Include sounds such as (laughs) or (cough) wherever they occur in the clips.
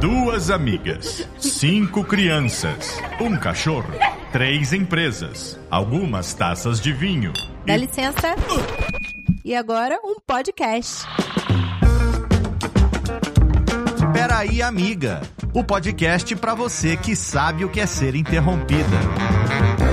Duas amigas, cinco crianças, um cachorro, três empresas, algumas taças de vinho. Dá licença. E agora um podcast. Peraí, amiga. O podcast para você que sabe o que é ser interrompida.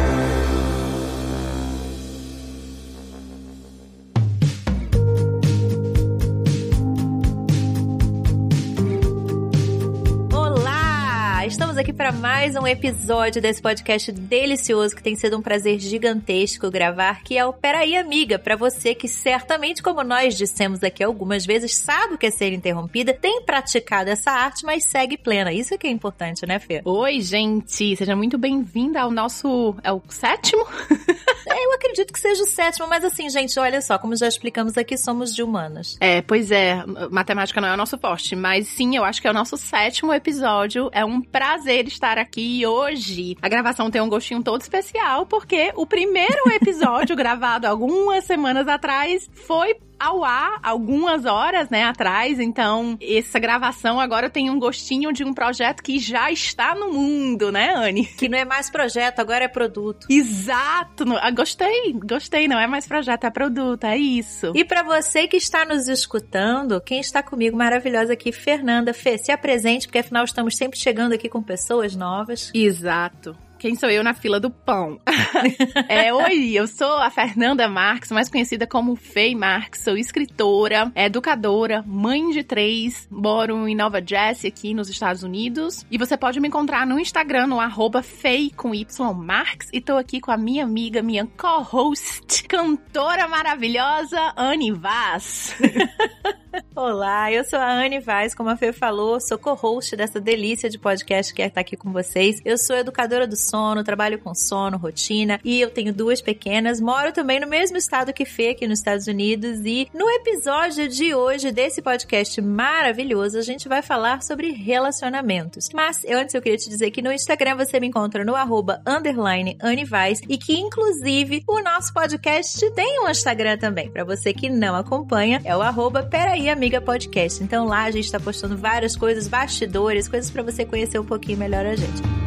Para mais um episódio desse podcast delicioso que tem sido um prazer gigantesco gravar, que é o Peraí Amiga, para você que certamente, como nós dissemos aqui algumas vezes, sabe o que é ser interrompida, tem praticado essa arte, mas segue plena. Isso é que é importante, né, Fê? Oi, gente! Seja muito bem-vinda ao nosso... é o sétimo? (laughs) É, eu acredito que seja o sétimo, mas assim, gente, olha só, como já explicamos aqui, somos de humanas. É, pois é, matemática não é o nosso forte, mas sim, eu acho que é o nosso sétimo episódio. É um prazer estar aqui hoje. A gravação tem um gostinho todo especial, porque o primeiro episódio (laughs) gravado algumas semanas atrás foi ao ar algumas horas, né, atrás. Então, essa gravação agora tem um gostinho de um projeto que já está no mundo, né, Anne? (laughs) Que não é mais projeto, agora é produto. Exato. Ah, gostei, gostei. Não é mais projeto, é produto, é isso. E para você que está nos escutando, quem está comigo maravilhosa aqui, Fernanda Fê, se apresente, porque afinal estamos sempre chegando aqui com pessoas novas. Exato. Quem sou eu na fila do pão? (laughs) é, oi, eu sou a Fernanda Marques, mais conhecida como Fei Marques. Sou escritora, educadora, mãe de três, moro em Nova Jersey, aqui nos Estados Unidos. E você pode me encontrar no Instagram, no arroba Fei com Y Marques. E tô aqui com a minha amiga, minha co-host, cantora maravilhosa, Anne Vaz. (laughs) Olá, eu sou a Anne Vaz, como a Fê falou, sou co-host dessa delícia de podcast que é estar aqui com vocês. Eu sou educadora do sono, trabalho com sono, rotina, e eu tenho duas pequenas, moro também no mesmo estado que Fê, aqui nos Estados Unidos, e no episódio de hoje desse podcast maravilhoso, a gente vai falar sobre relacionamentos. Mas eu, antes eu queria te dizer que no Instagram você me encontra no arroba underline Anivaz, e que inclusive o nosso podcast tem um Instagram também. Para você que não acompanha, é o arroba Peraí Amiga Podcast. Então lá a gente tá postando várias coisas, bastidores, coisas para você conhecer um pouquinho melhor a gente.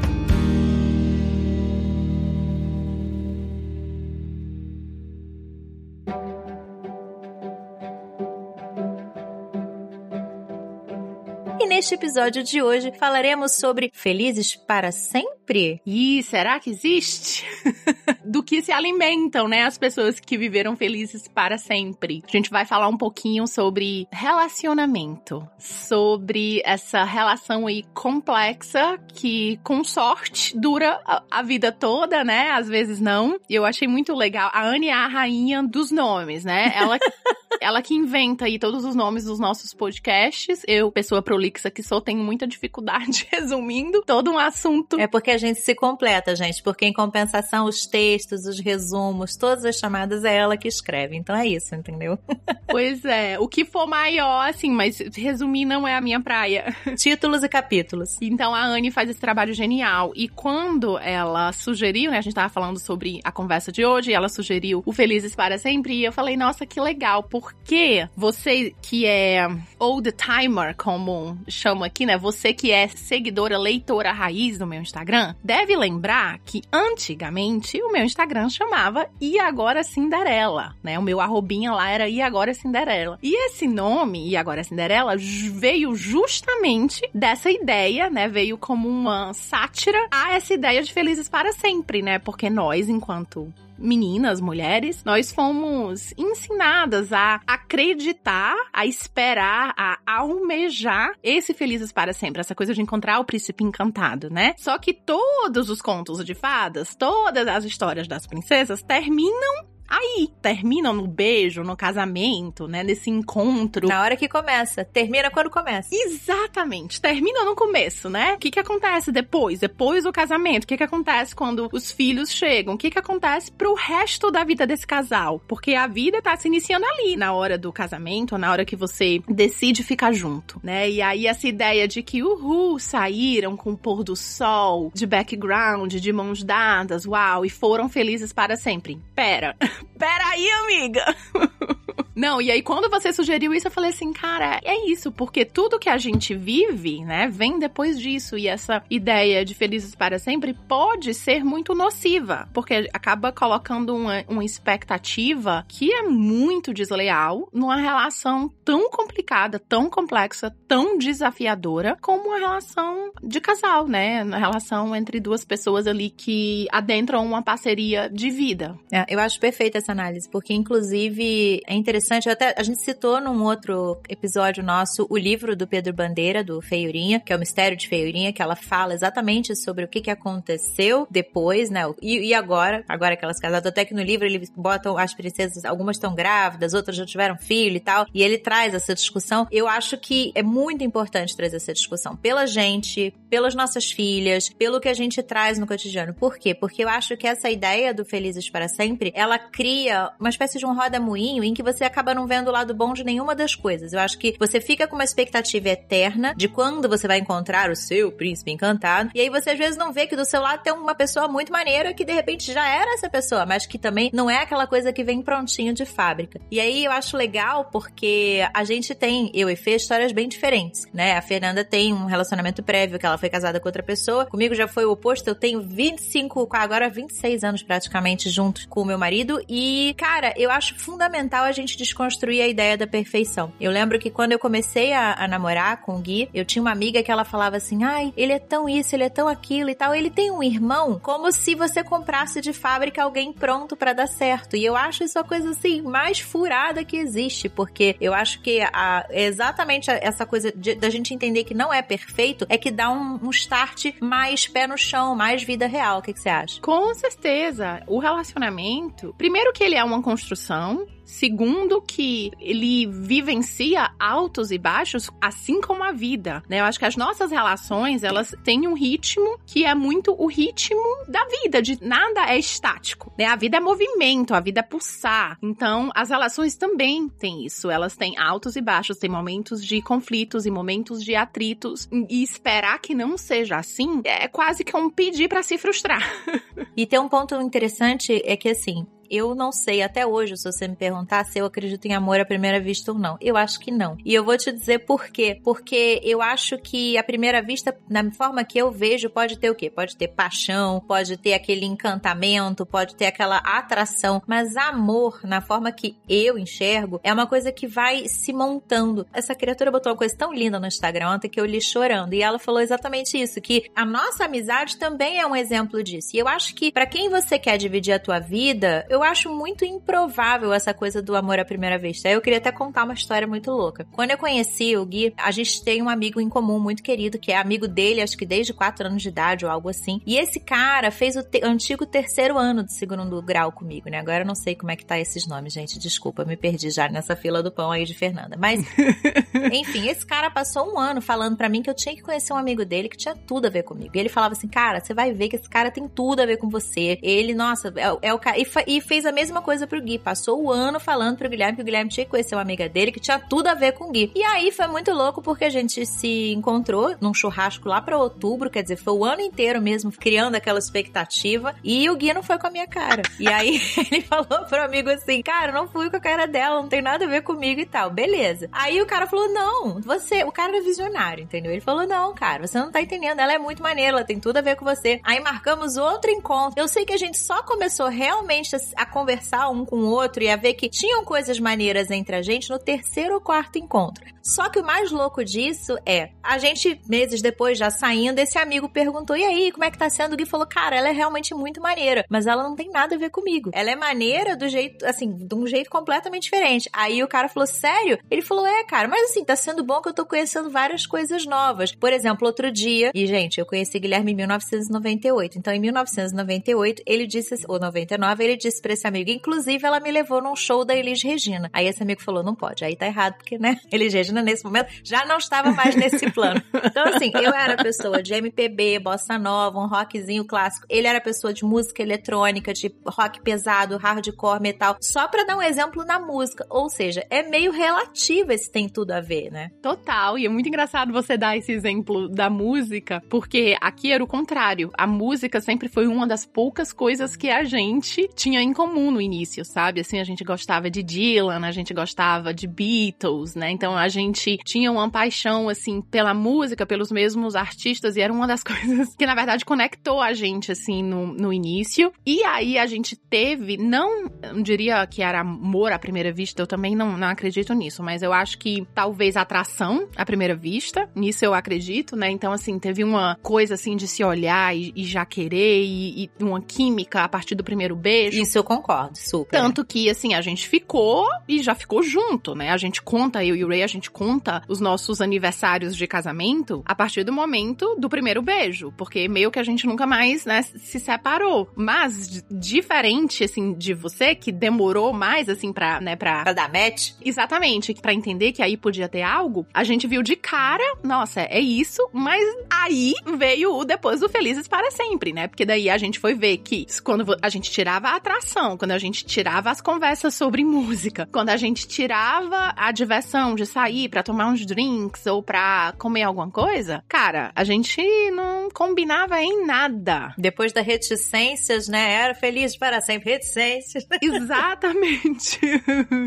neste episódio de hoje falaremos sobre felizes para sempre? E será que existe? (laughs) Do que se alimentam, né, as pessoas que viveram felizes para sempre. A gente vai falar um pouquinho sobre relacionamento, sobre essa relação aí complexa que, com sorte, dura a, a vida toda, né? Às vezes não. E eu achei muito legal. A Anne é a rainha dos nomes, né? Ela (laughs) ela que inventa aí todos os nomes dos nossos podcasts. Eu, pessoa prolixa que sou, tenho muita dificuldade (laughs) resumindo todo um assunto. É porque a gente se completa, gente. Porque em compensação, os textos, os resumos, todas as chamadas é ela que escreve. Então é isso, entendeu? (laughs) Pois é. O que for maior, assim, mas resumir não é a minha praia. (laughs) Títulos e capítulos. Então a Anne faz esse trabalho genial. E quando ela sugeriu, né? A gente tava falando sobre a conversa de hoje, e ela sugeriu o Felizes para Sempre. E eu falei, nossa, que legal. Porque você que é old timer, como chamo aqui, né? Você que é seguidora, leitora raiz do meu Instagram, deve lembrar que antigamente o meu Instagram chamava E Agora Cinderela, né? O meu arrobinha lá era E Agora Cinderela. E esse nome, E Agora Cinderela, veio justamente dessa ideia, né? Veio como uma sátira a essa ideia de Felizes para Sempre, né? Porque nós, enquanto meninas, mulheres, nós fomos ensinadas a acreditar, a esperar, a almejar esse felizes para sempre, essa coisa de encontrar o príncipe encantado, né? Só que todos os contos de fadas, todas as histórias das princesas terminam aí terminam no beijo, no casamento, né? Nesse encontro. Na hora que começa. Termina quando começa. Exatamente. Termina no começo, né? O que que acontece depois? Depois do casamento. O que que acontece quando os filhos chegam? O que que acontece pro resto da vida desse casal? Porque a vida tá se iniciando ali, na hora do casamento, na hora que você decide ficar junto, né? E aí essa ideia de que, uhul, saíram com o pôr do sol, de background, de mãos dadas, uau, e foram felizes para sempre. Pera. (laughs) Peraí, amiga! (laughs) Não, e aí quando você sugeriu isso, eu falei assim, cara, é isso, porque tudo que a gente vive, né, vem depois disso. E essa ideia de felizes para sempre pode ser muito nociva, porque acaba colocando uma, uma expectativa que é muito desleal numa relação tão complicada, tão complexa, tão desafiadora como uma relação de casal, né? Uma relação entre duas pessoas ali que adentram uma parceria de vida. É, eu acho perfeita essa análise, porque inclusive é interessante, até a gente citou num outro episódio nosso o livro do Pedro Bandeira, do Feiurinha, que é o Mistério de Feiurinha, que ela fala exatamente sobre o que, que aconteceu depois, né? E, e agora, agora que elas casaram, até que no livro eles botam as princesas, algumas estão grávidas, outras já tiveram filho e tal, e ele traz essa discussão. Eu acho que é muito importante trazer essa discussão pela gente, pelas nossas filhas, pelo que a gente traz no cotidiano. Por quê? Porque eu acho que essa ideia do Felizes para Sempre, ela cria uma espécie de um roda-moinho em que você acaba não vendo o lado bom de nenhuma das coisas. Eu acho que você fica com uma expectativa eterna de quando você vai encontrar o seu príncipe encantado, e aí você às vezes não vê que do seu lado tem uma pessoa muito maneira que de repente já era essa pessoa, mas que também não é aquela coisa que vem prontinho de fábrica. E aí eu acho legal porque a gente tem, eu e Fê, histórias bem diferentes, né? A Fernanda tem um relacionamento prévio que ela foi casada com outra pessoa. Comigo já foi o oposto, eu tenho 25, agora 26 anos praticamente junto com o meu marido e, cara, eu acho fundamental a gente desconstruir a ideia da perfeição. Eu lembro que quando eu comecei a, a namorar com o Gui, eu tinha uma amiga que ela falava assim: "Ai, ele é tão isso, ele é tão aquilo e tal. Ele tem um irmão como se você comprasse de fábrica alguém pronto para dar certo". E eu acho isso a coisa assim mais furada que existe, porque eu acho que a, exatamente essa coisa de, da gente entender que não é perfeito é que dá um, um start mais pé no chão, mais vida real. O que, que você acha? Com certeza. O relacionamento, primeiro que ele é uma construção, Segundo, que ele vivencia altos e baixos, assim como a vida, né? Eu acho que as nossas relações, elas têm um ritmo que é muito o ritmo da vida, de nada é estático, né? A vida é movimento, a vida é pulsar. Então, as relações também têm isso. Elas têm altos e baixos, têm momentos de conflitos e momentos de atritos. E esperar que não seja assim é quase que um pedir para se frustrar. (laughs) e tem um ponto interessante é que assim, eu não sei até hoje, se você me perguntar se eu acredito em amor à primeira vista ou não. Eu acho que não. E eu vou te dizer por quê. Porque eu acho que à primeira vista, na forma que eu vejo, pode ter o quê? Pode ter paixão, pode ter aquele encantamento, pode ter aquela atração. Mas amor, na forma que eu enxergo, é uma coisa que vai se montando. Essa criatura botou uma coisa tão linda no Instagram ontem que eu li chorando. E ela falou exatamente isso: que a nossa amizade também é um exemplo disso. E eu acho que para quem você quer dividir a tua vida, eu eu acho muito improvável essa coisa do amor à primeira vista. Eu queria até contar uma história muito louca. Quando eu conheci o Gui, a gente tem um amigo em comum muito querido, que é amigo dele, acho que desde 4 anos de idade ou algo assim. E esse cara fez o te antigo terceiro ano de segundo grau comigo, né? Agora eu não sei como é que tá esses nomes, gente. Desculpa, me perdi já nessa fila do pão aí de Fernanda. Mas, (laughs) enfim, esse cara passou um ano falando para mim que eu tinha que conhecer um amigo dele que tinha tudo a ver comigo. E ele falava assim, cara, você vai ver que esse cara tem tudo a ver com você. Ele, nossa, é, é o cara. E, e fez a mesma coisa pro Gui. Passou o ano falando pro Guilherme que o Guilherme tinha que conhecer uma amiga dele que tinha tudo a ver com o Gui. E aí foi muito louco porque a gente se encontrou num churrasco lá pra outubro, quer dizer, foi o ano inteiro mesmo criando aquela expectativa. E o Gui não foi com a minha cara. E aí (laughs) ele falou pro amigo assim: Cara, não fui com a cara dela, não tem nada a ver comigo e tal. Beleza. Aí o cara falou: Não, você, o cara é visionário, entendeu? Ele falou: Não, cara, você não tá entendendo. Ela é muito maneira, ela tem tudo a ver com você. Aí marcamos outro encontro. Eu sei que a gente só começou realmente a, conversar um com o outro e a ver que tinham coisas maneiras entre a gente no terceiro ou quarto encontro. Só que o mais louco disso é, a gente, meses depois, já saindo, esse amigo perguntou: e aí, como é que tá sendo? O Gui falou: cara, ela é realmente muito maneira, mas ela não tem nada a ver comigo. Ela é maneira do jeito, assim, de um jeito completamente diferente. Aí o cara falou: sério? Ele falou: é, cara, mas assim, tá sendo bom que eu tô conhecendo várias coisas novas. Por exemplo, outro dia, e gente, eu conheci Guilherme em 1998. Então, em 1998, ele disse, ou 99, ele disse pra esse amigo, inclusive ela me levou num show da Elis Regina. Aí esse amigo falou: não pode, aí tá errado, porque, né, (laughs) Elis Regina Nesse momento, já não estava mais nesse (laughs) plano. Então, assim, eu era pessoa de MPB, bossa nova, um rockzinho clássico. Ele era pessoa de música eletrônica, de rock pesado, hardcore, metal. Só para dar um exemplo na música. Ou seja, é meio relativo esse tem tudo a ver, né? Total. E é muito engraçado você dar esse exemplo da música, porque aqui era o contrário. A música sempre foi uma das poucas coisas que a gente tinha em comum no início, sabe? Assim, a gente gostava de Dylan, a gente gostava de Beatles, né? Então a gente tinha uma paixão, assim, pela música, pelos mesmos artistas, e era uma das (laughs) coisas que, na verdade, conectou a gente, assim, no, no início. E aí a gente teve, não, não diria que era amor à primeira vista, eu também não, não acredito nisso, mas eu acho que talvez atração à primeira vista, nisso eu acredito, né? Então, assim, teve uma coisa, assim, de se olhar e, e já querer, e, e, uma química a partir do primeiro beijo. Isso eu concordo, super. Tanto que, assim, a gente ficou e já ficou junto, né? A gente conta, eu e o Ray, a gente conta os nossos aniversários de casamento a partir do momento do primeiro beijo, porque meio que a gente nunca mais, né, se separou. Mas, diferente, assim, de você, que demorou mais, assim, pra, né, pra... Pra dar match? Exatamente, pra entender que aí podia ter algo, a gente viu de cara, nossa, é isso, mas aí veio o depois do Felizes para Sempre, né? Porque daí a gente foi ver que quando a gente tirava a atração, quando a gente tirava as conversas sobre (laughs) música, quando a gente tirava a diversão de sair para tomar uns drinks ou pra comer alguma coisa, cara, a gente não combinava em nada. Depois da reticências, né? Era feliz para sempre, reticências. (laughs) Exatamente.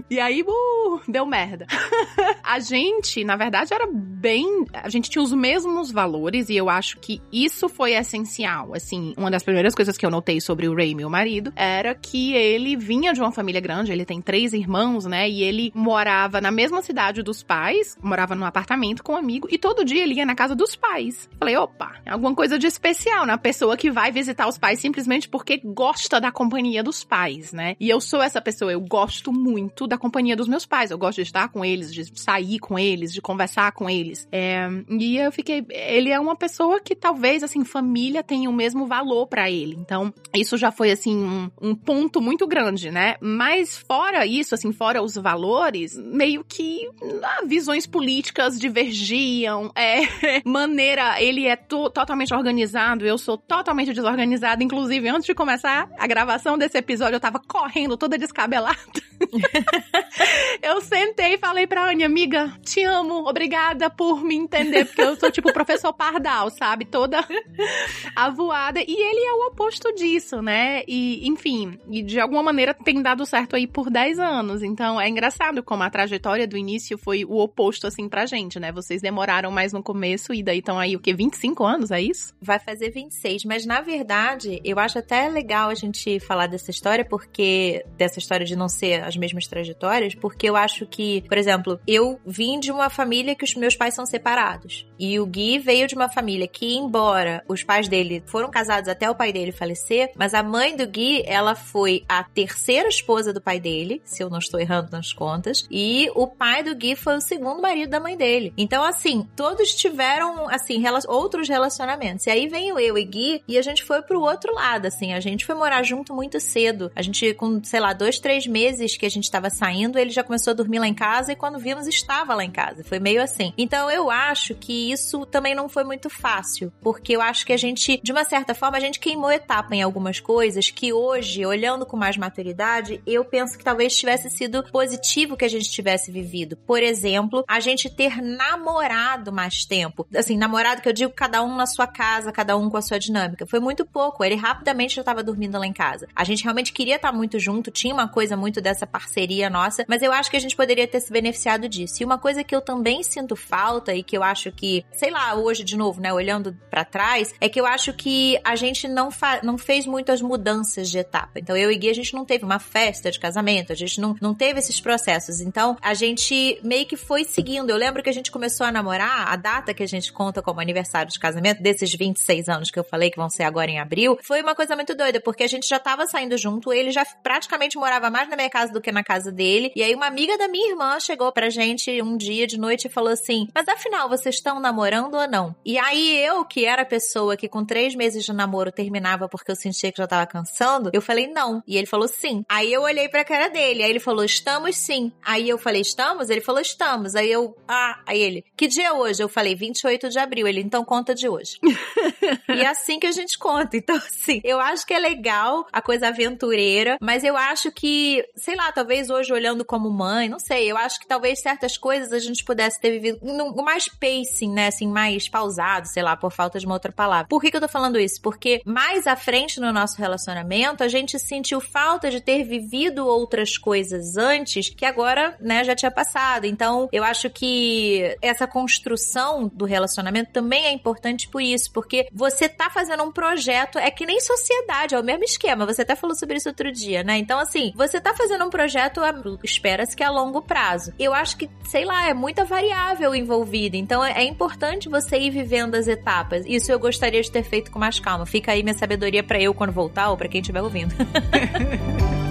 e aí, uh, deu merda. (laughs) a gente, na verdade, era bem. A gente tinha os mesmos valores e eu acho que isso foi essencial. Assim, uma das primeiras coisas que eu notei sobre o Ray, meu marido, era que ele vinha de uma família grande, ele tem três irmãos, né? E ele morava na mesma cidade dos pais, morava num apartamento com um amigo, e todo dia ele ia na casa dos pais. Falei, opa, é alguma coisa de especial na pessoa que vai visitar os pais simplesmente porque gosta da companhia dos pais, né? E eu sou essa pessoa, eu gosto muito da companhia dos meus pais, eu gosto de estar com eles, de sair com eles, de conversar com eles. É, e eu fiquei, ele é uma pessoa que talvez, assim, família tenha o mesmo valor para ele. Então, isso já foi, assim, um, um ponto muito grande, né? Mas fora isso, assim, fora os valores, meio que ah, visões políticas divergiam, é, (laughs) maneira, ele é to totalmente organizado, eu sou totalmente desorganizada, inclusive antes de começar a gravação desse episódio, eu tava correndo toda descabelada. (laughs) eu sentei e falei pra Anne, amiga, te amo, obrigada por me entender, porque eu sou tipo o professor Pardal, sabe? Toda (laughs) avoada. E ele é o oposto disso, né? E, enfim, e de alguma maneira tem dado certo aí por 10 anos. Então é engraçado como a trajetória do início foi o oposto, assim, pra gente, né? Vocês demoraram mais no começo e daí estão aí o quê? 25 anos, é isso? Vai fazer 26. Mas na verdade, eu acho até legal a gente falar dessa história, porque. dessa história de não ser as mesmas trajetórias, porque eu acho que, por exemplo, eu vim de uma família que os meus pais são separados. E o Gui veio de uma família que, embora os pais dele foram casados até o pai dele falecer, mas a mãe do Gui, ela foi a terceira esposa do pai dele, se eu não estou errando nas contas, e o pai do Gui foi o segundo marido da mãe dele. Então, assim, todos tiveram, assim, rela outros relacionamentos. E aí veio eu e Gui e a gente foi pro outro lado, assim, a gente foi morar junto muito cedo. A gente, com, sei lá, dois, três meses que a gente tava saindo, ele já começou a dormir lá em casa e quando vimos estava lá em casa. Foi meio assim. Então eu acho que isso também não foi muito fácil, porque eu acho que a gente, de uma certa forma, a gente queimou etapa em algumas coisas que hoje, olhando com mais maturidade, eu penso que talvez tivesse sido positivo que a gente tivesse vivido. Por exemplo, a gente ter namorado mais tempo. Assim, namorado que eu digo cada um na sua casa, cada um com a sua dinâmica. Foi muito pouco. Ele rapidamente já estava dormindo lá em casa. A gente realmente queria estar muito junto, tinha uma coisa muito dessa parceria nossa, mas eu acho que a gente poderia ter se beneficiado disso. E uma coisa que eu também sinto falta e que eu acho que, sei lá, hoje de novo, né, olhando para trás, é que eu acho que a gente não, não fez muitas mudanças de etapa. Então eu e Gui, a gente não teve uma festa de casamento, a gente não, não teve esses processos. Então a gente meio que foi seguindo. Eu lembro que a gente começou a namorar, a data que a gente conta como aniversário de casamento, desses 26 anos que eu falei que vão ser agora em abril, foi uma coisa muito doida, porque a gente já tava saindo junto, ele já praticamente morava mais na minha casa do que na casa dele. E aí uma amiga da minha irmã chegou pra gente um dia de noite e falou assim: Mas afinal, vocês estão namorando ou não? E aí eu, que era a pessoa que com três meses de namoro terminava porque eu sentia que já tava cansando, eu falei não. E ele falou sim. Aí eu olhei pra cara dele, aí ele falou: Estamos sim. Aí eu falei: Estamos? Ele falou: Estamos. Aí eu, ah, aí ele, que dia é hoje? Eu falei, 28 de abril. Ele, então conta de hoje. (laughs) e é assim que a gente conta. Então, assim, eu acho que é legal a coisa aventureira, mas eu acho que, sei lá, talvez hoje olhando como mãe, não sei, eu acho que talvez certas coisas a gente pudesse ter vivido no mais pacing, né, assim, mais pausado, sei lá, por falta de uma outra palavra. Por que que eu tô falando isso? Porque mais à frente no nosso relacionamento, a gente sentiu falta de ter vivido outras coisas antes que agora, né, já tinha passado. Então, eu acho que essa construção do relacionamento também é importante por isso, porque você tá fazendo um projeto, é que nem sociedade, é o mesmo esquema. Você até falou sobre isso outro dia, né? Então, assim, você tá fazendo um projeto, espera-se que a longo prazo. Eu acho que, sei lá, é muita variável envolvida. Então, é, é importante você ir vivendo as etapas. Isso eu gostaria de ter feito com mais calma. Fica aí minha sabedoria para eu quando voltar ou para quem estiver ouvindo. (laughs)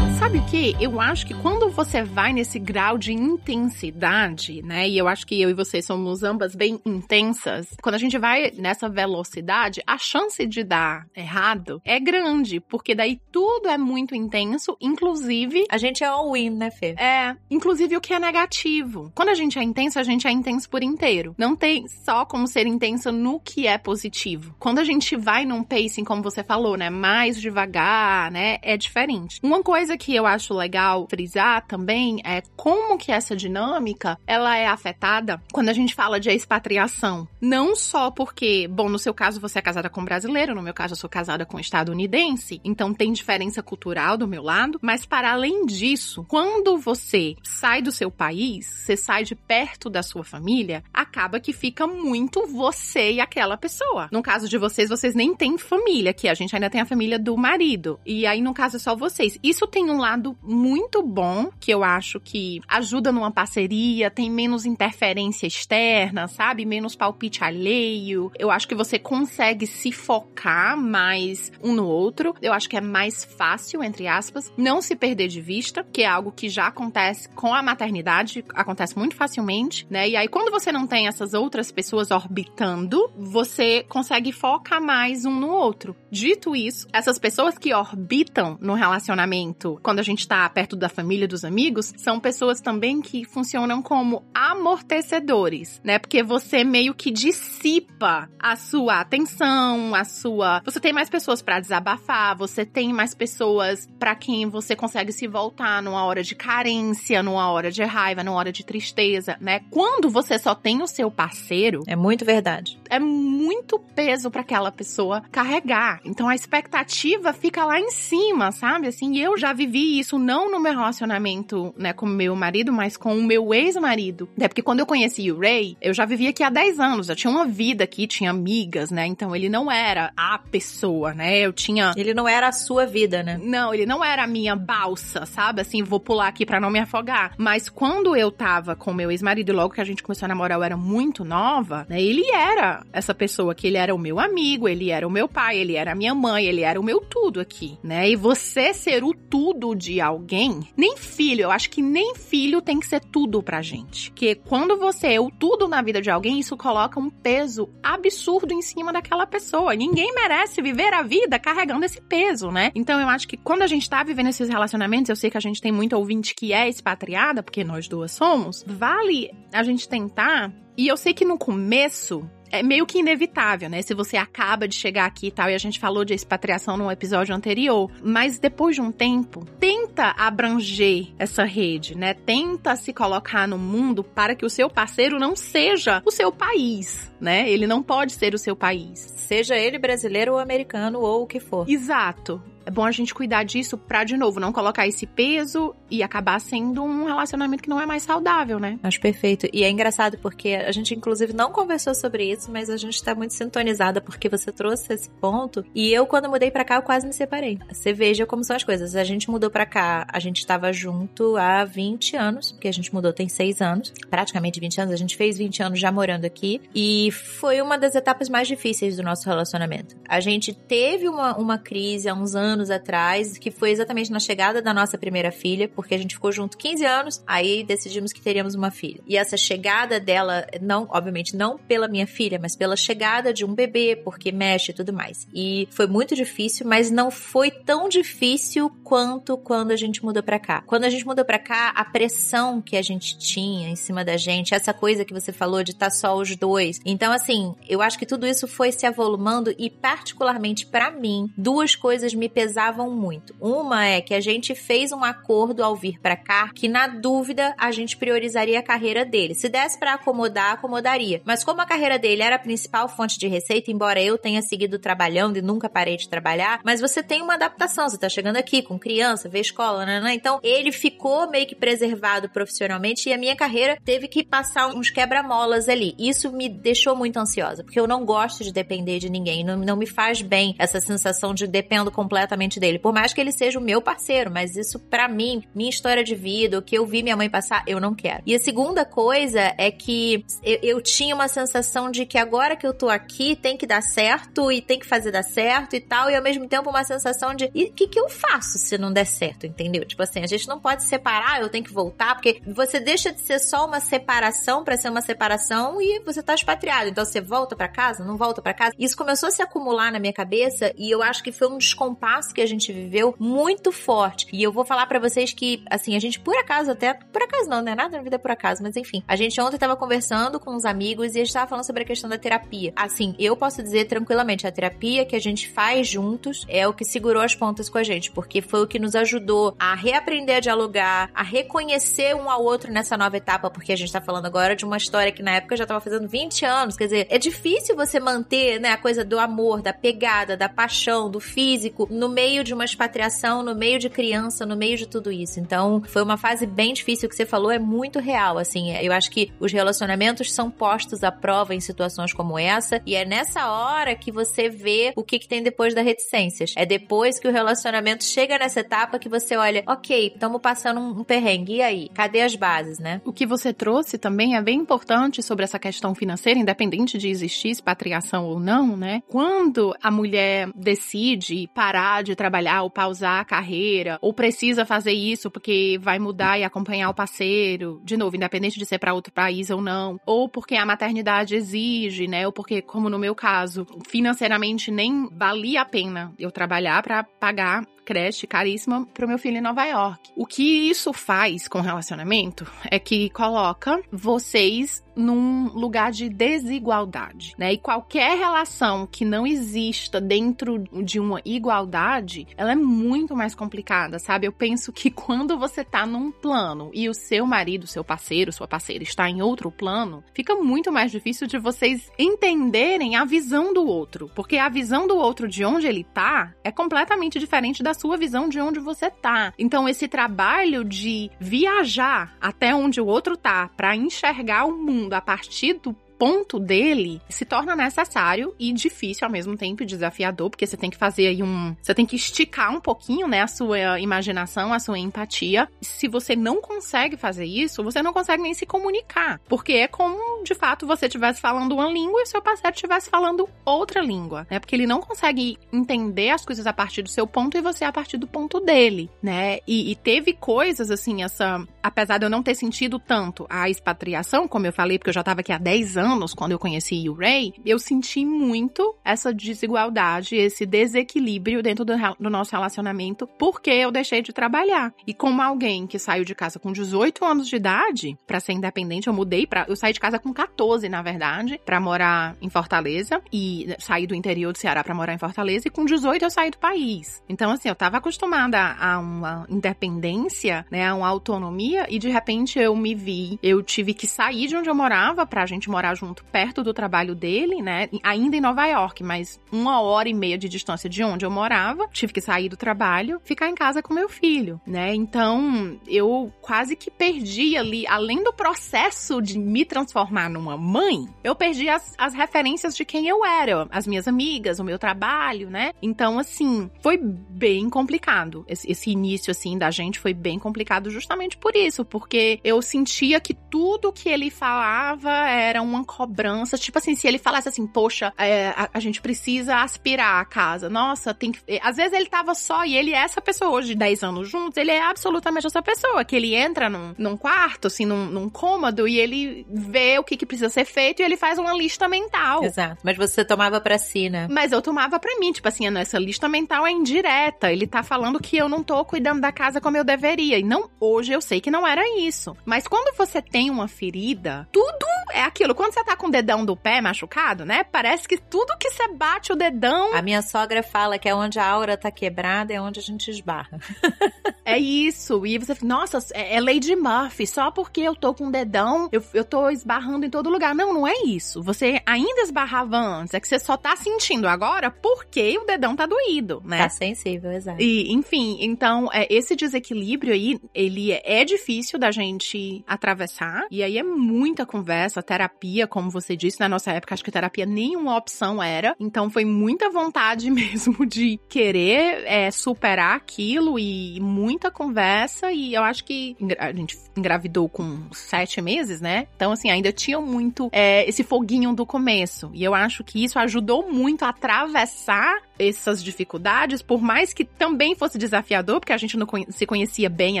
Sabe o que? Eu acho que quando você vai nesse grau de intensidade, né? E eu acho que eu e você somos ambas bem intensas. Quando a gente vai nessa velocidade, a chance de dar errado é grande, porque daí tudo é muito intenso, inclusive. A gente é all-in, né, Fê? É, inclusive o que é negativo. Quando a gente é intenso, a gente é intenso por inteiro. Não tem só como ser intenso no que é positivo. Quando a gente vai num pacing, como você falou, né? Mais devagar, né? É diferente. Uma coisa que que eu acho legal frisar também é como que essa dinâmica ela é afetada quando a gente fala de expatriação. Não só porque, bom, no seu caso você é casada com um brasileiro, no meu caso eu sou casada com um estadunidense, então tem diferença cultural do meu lado, mas para além disso, quando você sai do seu país, você sai de perto da sua família, acaba que fica muito você e aquela pessoa. No caso de vocês, vocês nem têm família, que a gente ainda tem a família do marido. E aí, no caso, é só vocês. Isso tem um lado muito bom, que eu acho que ajuda numa parceria, tem menos interferência externa, sabe? Menos palpite alheio. Eu acho que você consegue se focar mais um no outro. Eu acho que é mais fácil, entre aspas, não se perder de vista, que é algo que já acontece com a maternidade, acontece muito facilmente, né? E aí, quando você não tem essas outras pessoas orbitando, você consegue focar mais um no outro. Dito isso, essas pessoas que orbitam no relacionamento quando a gente tá perto da família, dos amigos, são pessoas também que funcionam como amortecedores, né? Porque você meio que dissipa a sua atenção, a sua. Você tem mais pessoas para desabafar, você tem mais pessoas para quem você consegue se voltar numa hora de carência, numa hora de raiva, numa hora de tristeza, né? Quando você só tem o seu parceiro. É muito verdade. É muito peso para aquela pessoa carregar. Então a expectativa fica lá em cima, sabe? Assim, eu já vivi vivi isso não no meu relacionamento, né, com o meu marido, mas com o meu ex-marido. É porque quando eu conheci o Ray, eu já vivia aqui há 10 anos, já tinha uma vida aqui, tinha amigas, né? Então ele não era a pessoa, né? Eu tinha. Ele não era a sua vida, né? Não, ele não era a minha balsa, sabe? Assim, vou pular aqui para não me afogar. Mas quando eu tava com meu ex-marido, logo que a gente começou a namorar, eu era muito nova, né? Ele era essa pessoa que ele era o meu amigo, ele era o meu pai, ele era a minha mãe, ele era o meu tudo aqui, né? E você ser o tudo de alguém, nem filho, eu acho que nem filho tem que ser tudo pra gente. Que quando você é o tudo na vida de alguém, isso coloca um peso absurdo em cima daquela pessoa. Ninguém merece viver a vida carregando esse peso, né? Então eu acho que quando a gente tá vivendo esses relacionamentos, eu sei que a gente tem muito ouvinte que é expatriada, porque nós duas somos, vale a gente tentar. E eu sei que no começo é meio que inevitável, né? Se você acaba de chegar aqui e tal, e a gente falou de expatriação no episódio anterior, mas depois de um tempo, tenta abranger essa rede, né? Tenta se colocar no mundo para que o seu parceiro não seja o seu país, né? Ele não pode ser o seu país. Seja ele brasileiro ou americano ou o que for. Exato é bom a gente cuidar disso pra, de novo, não colocar esse peso e acabar sendo um relacionamento que não é mais saudável, né? Acho perfeito. E é engraçado porque a gente, inclusive, não conversou sobre isso, mas a gente tá muito sintonizada porque você trouxe esse ponto. E eu, quando mudei pra cá, eu quase me separei. Você veja como são as coisas. A gente mudou pra cá, a gente tava junto há 20 anos, porque a gente mudou tem 6 anos, praticamente 20 anos. A gente fez 20 anos já morando aqui. E foi uma das etapas mais difíceis do nosso relacionamento. A gente teve uma, uma crise há uns anos anos atrás, que foi exatamente na chegada da nossa primeira filha, porque a gente ficou junto 15 anos, aí decidimos que teríamos uma filha. E essa chegada dela, não, obviamente, não pela minha filha, mas pela chegada de um bebê, porque mexe e tudo mais. E foi muito difícil, mas não foi tão difícil quanto quando a gente mudou para cá. Quando a gente mudou para cá, a pressão que a gente tinha em cima da gente, essa coisa que você falou de estar tá só os dois. Então, assim, eu acho que tudo isso foi se avolumando e, particularmente para mim, duas coisas me pesavam muito. Uma é que a gente fez um acordo ao vir para cá que, na dúvida, a gente priorizaria a carreira dele. Se desse para acomodar, acomodaria. Mas como a carreira dele era a principal fonte de receita, embora eu tenha seguido trabalhando e nunca parei de trabalhar, mas você tem uma adaptação. Você tá chegando aqui com criança, vê escola, né? né? Então, ele ficou meio que preservado profissionalmente e a minha carreira teve que passar uns quebra-molas ali. Isso me deixou muito ansiosa, porque eu não gosto de depender de ninguém. Não, não me faz bem essa sensação de dependo completamente dele. Por mais que ele seja o meu parceiro, mas isso para mim, minha história de vida, o que eu vi minha mãe passar, eu não quero. E a segunda coisa é que eu, eu tinha uma sensação de que agora que eu tô aqui tem que dar certo e tem que fazer dar certo e tal, e ao mesmo tempo uma sensação de e o que, que eu faço se não der certo, entendeu? Tipo assim, a gente não pode separar, eu tenho que voltar, porque você deixa de ser só uma separação para ser uma separação e você tá expatriado. Então você volta para casa, não volta para casa. Isso começou a se acumular na minha cabeça e eu acho que foi um descompasso que a gente viveu muito forte. E eu vou falar para vocês que, assim, a gente por acaso até, por acaso não, não é nada na vida por acaso, mas enfim, a gente ontem tava conversando com uns amigos e a gente tava falando sobre a questão da terapia. Assim, eu posso dizer tranquilamente, a terapia que a gente faz juntos é o que segurou as pontas com a gente, porque foi o que nos ajudou a reaprender a dialogar, a reconhecer um ao outro nessa nova etapa, porque a gente tá falando agora de uma história que na época já tava fazendo 20 anos, quer dizer, é difícil você manter, né, a coisa do amor, da pegada, da paixão, do físico, no meio de uma expatriação, no meio de criança, no meio de tudo isso. Então, foi uma fase bem difícil, o que você falou é muito real, assim, eu acho que os relacionamentos são postos à prova em situações como essa, e é nessa hora que você vê o que, que tem depois da reticências. É depois que o relacionamento chega nessa etapa que você olha, ok, estamos passando um, um perrengue, e aí? Cadê as bases, né? O que você trouxe também é bem importante sobre essa questão financeira, independente de existir expatriação ou não, né? Quando a mulher decide parar de trabalhar ou pausar a carreira, ou precisa fazer isso porque vai mudar e acompanhar o parceiro, de novo, independente de ser para outro país ou não, ou porque a maternidade exige, né? Ou porque, como no meu caso, financeiramente nem valia a pena eu trabalhar para pagar creche caríssima pro meu filho em Nova York. O que isso faz com o relacionamento é que coloca vocês num lugar de desigualdade, né? E qualquer relação que não exista dentro de uma igualdade, ela é muito mais complicada, sabe? Eu penso que (laughs) quando você tá num plano e o seu marido, seu parceiro, sua parceira está em outro plano, fica muito mais difícil de vocês entenderem a visão do outro, porque a visão do outro de onde ele tá é completamente diferente da sua visão de onde você tá. Então esse trabalho de viajar até onde o outro tá para enxergar o mundo a partir do ponto dele se torna necessário e difícil ao mesmo tempo, desafiador, porque você tem que fazer aí um. Você tem que esticar um pouquinho, né, a sua imaginação, a sua empatia. Se você não consegue fazer isso, você não consegue nem se comunicar. Porque é como, de fato, você estivesse falando uma língua e seu parceiro estivesse falando outra língua, né? Porque ele não consegue entender as coisas a partir do seu ponto e você a partir do ponto dele, né? E, e teve coisas, assim, essa. Apesar de eu não ter sentido tanto a expatriação, como eu falei, porque eu já tava aqui há 10 anos anos, quando eu conheci o Ray, eu senti muito essa desigualdade, esse desequilíbrio dentro do, do nosso relacionamento, porque eu deixei de trabalhar. E como alguém que saiu de casa com 18 anos de idade, para ser independente, eu mudei para eu saí de casa com 14, na verdade, para morar em Fortaleza e saí do interior do Ceará para morar em Fortaleza e com 18 eu saí do país. Então assim, eu tava acostumada a uma independência, né, a uma autonomia e de repente eu me vi, eu tive que sair de onde eu morava pra gente morar junto perto do trabalho dele, né? Ainda em Nova York, mas uma hora e meia de distância de onde eu morava. Tive que sair do trabalho, ficar em casa com meu filho, né? Então eu quase que perdi ali, além do processo de me transformar numa mãe, eu perdi as, as referências de quem eu era, as minhas amigas, o meu trabalho, né? Então, assim, foi bem complicado. Esse, esse início, assim, da gente foi bem complicado justamente por isso, porque eu sentia que tudo que ele falava era uma cobrança. Tipo assim, se ele falasse assim, poxa, é, a, a, gente precisa aspirar a casa. Nossa, tem que. Às vezes ele tava só e ele é essa pessoa hoje, 10 anos juntos, ele é absolutamente essa pessoa. Que ele entra num, num quarto, assim, num, num cômodo, e ele vê o que, que precisa ser feito e ele faz uma lista mental. Exato. Mas você tomava pra si, né? Mas eu tomava pra mim, tipo assim, essa lista mental é indireta. Ele tá falando que eu não tô cuidando da casa como eu deveria. E não, hoje eu sei que não era isso. Mas quando você tem uma ferida, tudo é aquilo. Quando você tá com o dedão do pé machucado, né? Parece que tudo que você bate o dedão. A minha sogra fala que é onde a aura tá quebrada, é onde a gente esbarra. (laughs) é isso. E você, nossa, é, é Lady Murphy. Só porque eu tô com o dedão, eu, eu tô esbarrando em todo lugar. Não, não é isso. Você ainda esbarrava antes. É que você só tá sentindo agora porque o dedão tá doído, né? Tá sensível, exato. E, enfim, então, é, esse desequilíbrio aí, ele é difícil da gente atravessar. E aí é muita conversa, terapia, como você disse, na nossa época, acho que terapia nenhuma opção era. Então foi muita vontade (laughs) mesmo de querer é, superar aquilo e muita conversa. E eu acho que a gente engravidou com sete meses, né? Então, assim, ainda tinha muito é, esse foguinho do começo. E eu acho que isso ajudou muito a atravessar essas dificuldades, por mais que também fosse desafiador, porque a gente não se conhecia bem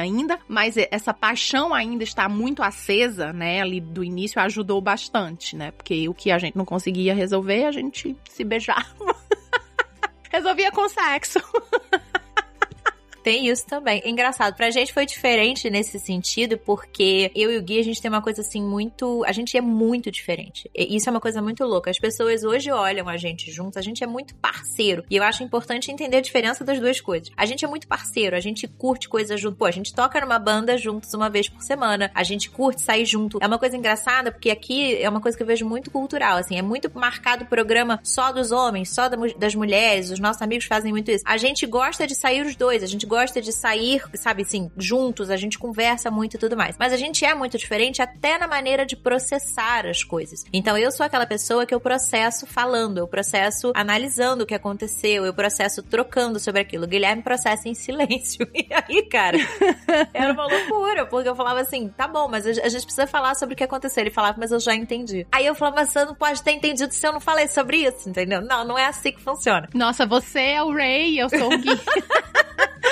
ainda, mas essa paixão ainda está muito acesa, né, ali do início ajudou bastante, né? Porque o que a gente não conseguia resolver, a gente se beijava. (laughs) Resolvia com sexo. (laughs) Tem isso também. Engraçado, pra gente foi diferente nesse sentido, porque eu e o Gui, a gente tem uma coisa assim muito. A gente é muito diferente. E isso é uma coisa muito louca. As pessoas hoje olham a gente juntos, a gente é muito parceiro. E eu acho importante entender a diferença das duas coisas. A gente é muito parceiro, a gente curte coisas junto. Pô, a gente toca numa banda juntos uma vez por semana. A gente curte sair junto. É uma coisa engraçada, porque aqui é uma coisa que eu vejo muito cultural, assim. É muito marcado o programa só dos homens, só das mulheres. Os nossos amigos fazem muito isso. A gente gosta de sair os dois, a gente gosta de sair, sabe assim, juntos, a gente conversa muito e tudo mais. Mas a gente é muito diferente até na maneira de processar as coisas. Então eu sou aquela pessoa que eu processo falando, eu processo analisando o que aconteceu, eu processo trocando sobre aquilo. O Guilherme processa em silêncio. (laughs) E aí, cara, era uma loucura, porque eu falava assim, tá bom, mas a gente precisa falar sobre o que aconteceu. Ele falava, mas eu já entendi. Aí eu falava, você não pode ter entendido se eu não falei sobre isso, entendeu? Não, não é assim que funciona. Nossa, você é o Ray, eu sou o Gui. (laughs)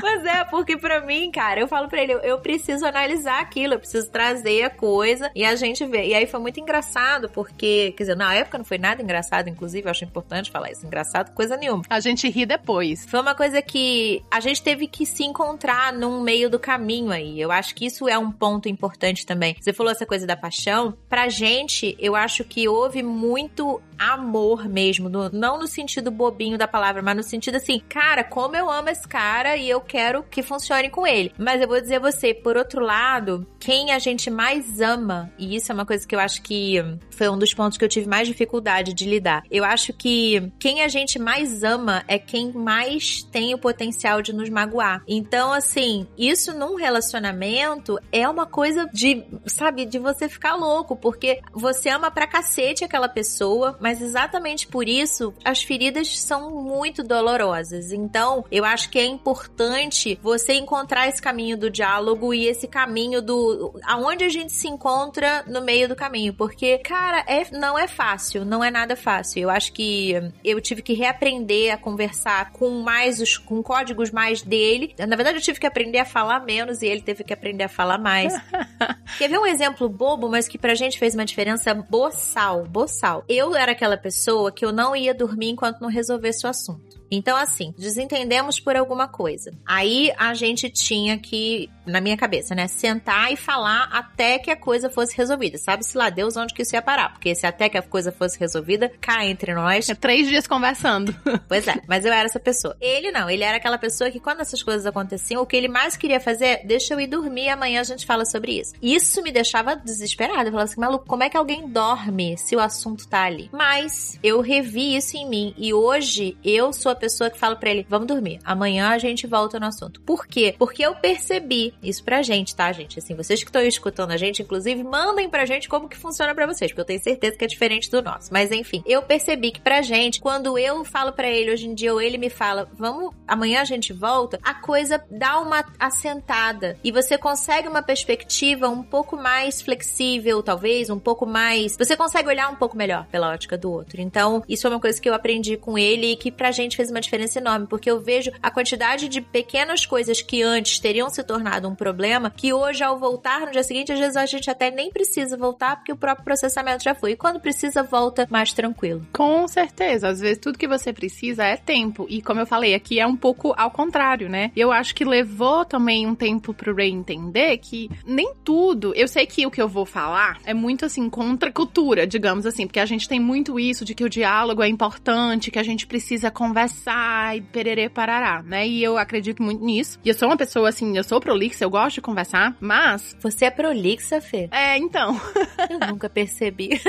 Mas é, porque pra mim, cara, eu falo pra ele, eu, eu, preciso analisar aquilo, eu preciso trazer a coisa e a gente vê. E aí foi muito engraçado, porque, quer dizer, na época não foi nada engraçado, inclusive, eu acho importante falar isso. Engraçado, coisa nenhuma. A gente ri depois. Foi uma coisa que a gente teve que se encontrar num meio do caminho aí. Eu acho que isso é um ponto importante também. Você falou essa coisa da paixão. Pra gente, eu acho que houve muito amor mesmo, no, não no sentido bobinho da palavra, mas no sentido assim, cara, como eu amo esse cara e eu quero que funcione com ele. Mas eu vou dizer a você, por outro lado, quem a gente mais ama, e isso é uma coisa que eu acho que foi um dos pontos que eu tive mais dificuldade de lidar. Eu acho que quem a gente mais ama é quem mais tem o potencial de nos magoar. Então, assim, isso num relacionamento é uma coisa de, sabe, de você ficar louco, porque você ama pra cacete aquela pessoa, mas exatamente por isso as feridas são muito dolorosas. Então, eu acho que é importante você encontrar esse caminho do diálogo e esse caminho do aonde a gente se encontra no meio do caminho, porque cara, é não é fácil, não é nada fácil. Eu acho que eu tive que reaprender a conversar com mais os com códigos mais dele. Na verdade, eu tive que aprender a falar menos e ele teve que aprender a falar mais. (laughs) Quer ver um exemplo bobo, mas que pra gente fez uma diferença boçal, boçal. Eu era aquela pessoa que eu não ia dormir enquanto não resolvesse o assunto. Então, assim, desentendemos por alguma coisa. Aí a gente tinha que, na minha cabeça, né, sentar e falar até que a coisa fosse resolvida. Sabe-se lá Deus onde que isso ia parar. Porque se até que a coisa fosse resolvida, cá entre nós. É três dias conversando. (laughs) Pois é, mas eu era essa pessoa. Ele não, ele era aquela pessoa que quando essas coisas aconteciam, o que ele mais queria fazer é, deixa eu ir dormir, amanhã a gente fala sobre isso. Isso me deixava desesperada. Eu falava assim, maluco, como é que alguém dorme se o assunto tá ali? Mas eu revi isso em mim e hoje eu sou a pessoa que fala para ele: vamos dormir, amanhã a gente volta no assunto. Por quê? Porque eu percebi isso pra gente, tá, gente? Assim, vocês que estão escutando a gente, inclusive, mandem pra gente como que funciona para vocês, porque eu tenho certeza que é diferente do nosso. Mas enfim, eu percebi que pra gente, quando eu falo para ele hoje em dia, ou ele me fala, vamos, amanhã a gente volta, a coisa dá uma assentada e você consegue uma perspectiva um pouco mais flexível, talvez, um pouco mais. Você consegue olhar um pouco melhor pela ótica do outro. Então, isso é uma coisa que eu aprendi com ele e que pra gente fez uma diferença enorme, porque eu vejo a quantidade de pequenas coisas que antes teriam se tornado um problema, que hoje, ao voltar no dia seguinte, às vezes a gente até nem precisa voltar, porque o próprio processamento já foi. E quando precisa, volta mais tranquilo. Com certeza. Às vezes, tudo que você precisa é tempo. E como eu falei, aqui é um pouco ao contrário, né? Eu acho que levou também um tempo pro Ray entender que nem tudo. Eu sei que o que eu vou falar é muito assim, contra a cultura, digamos assim, porque a gente tem muito isso de que o diálogo é importante, que a gente precisa conversar e pererê parará, né? E eu acredito muito nisso. E eu sou uma pessoa assim, eu sou prolixa, eu gosto de conversar, mas. Você é prolixa, Fê? É, então. (laughs) eu nunca percebi.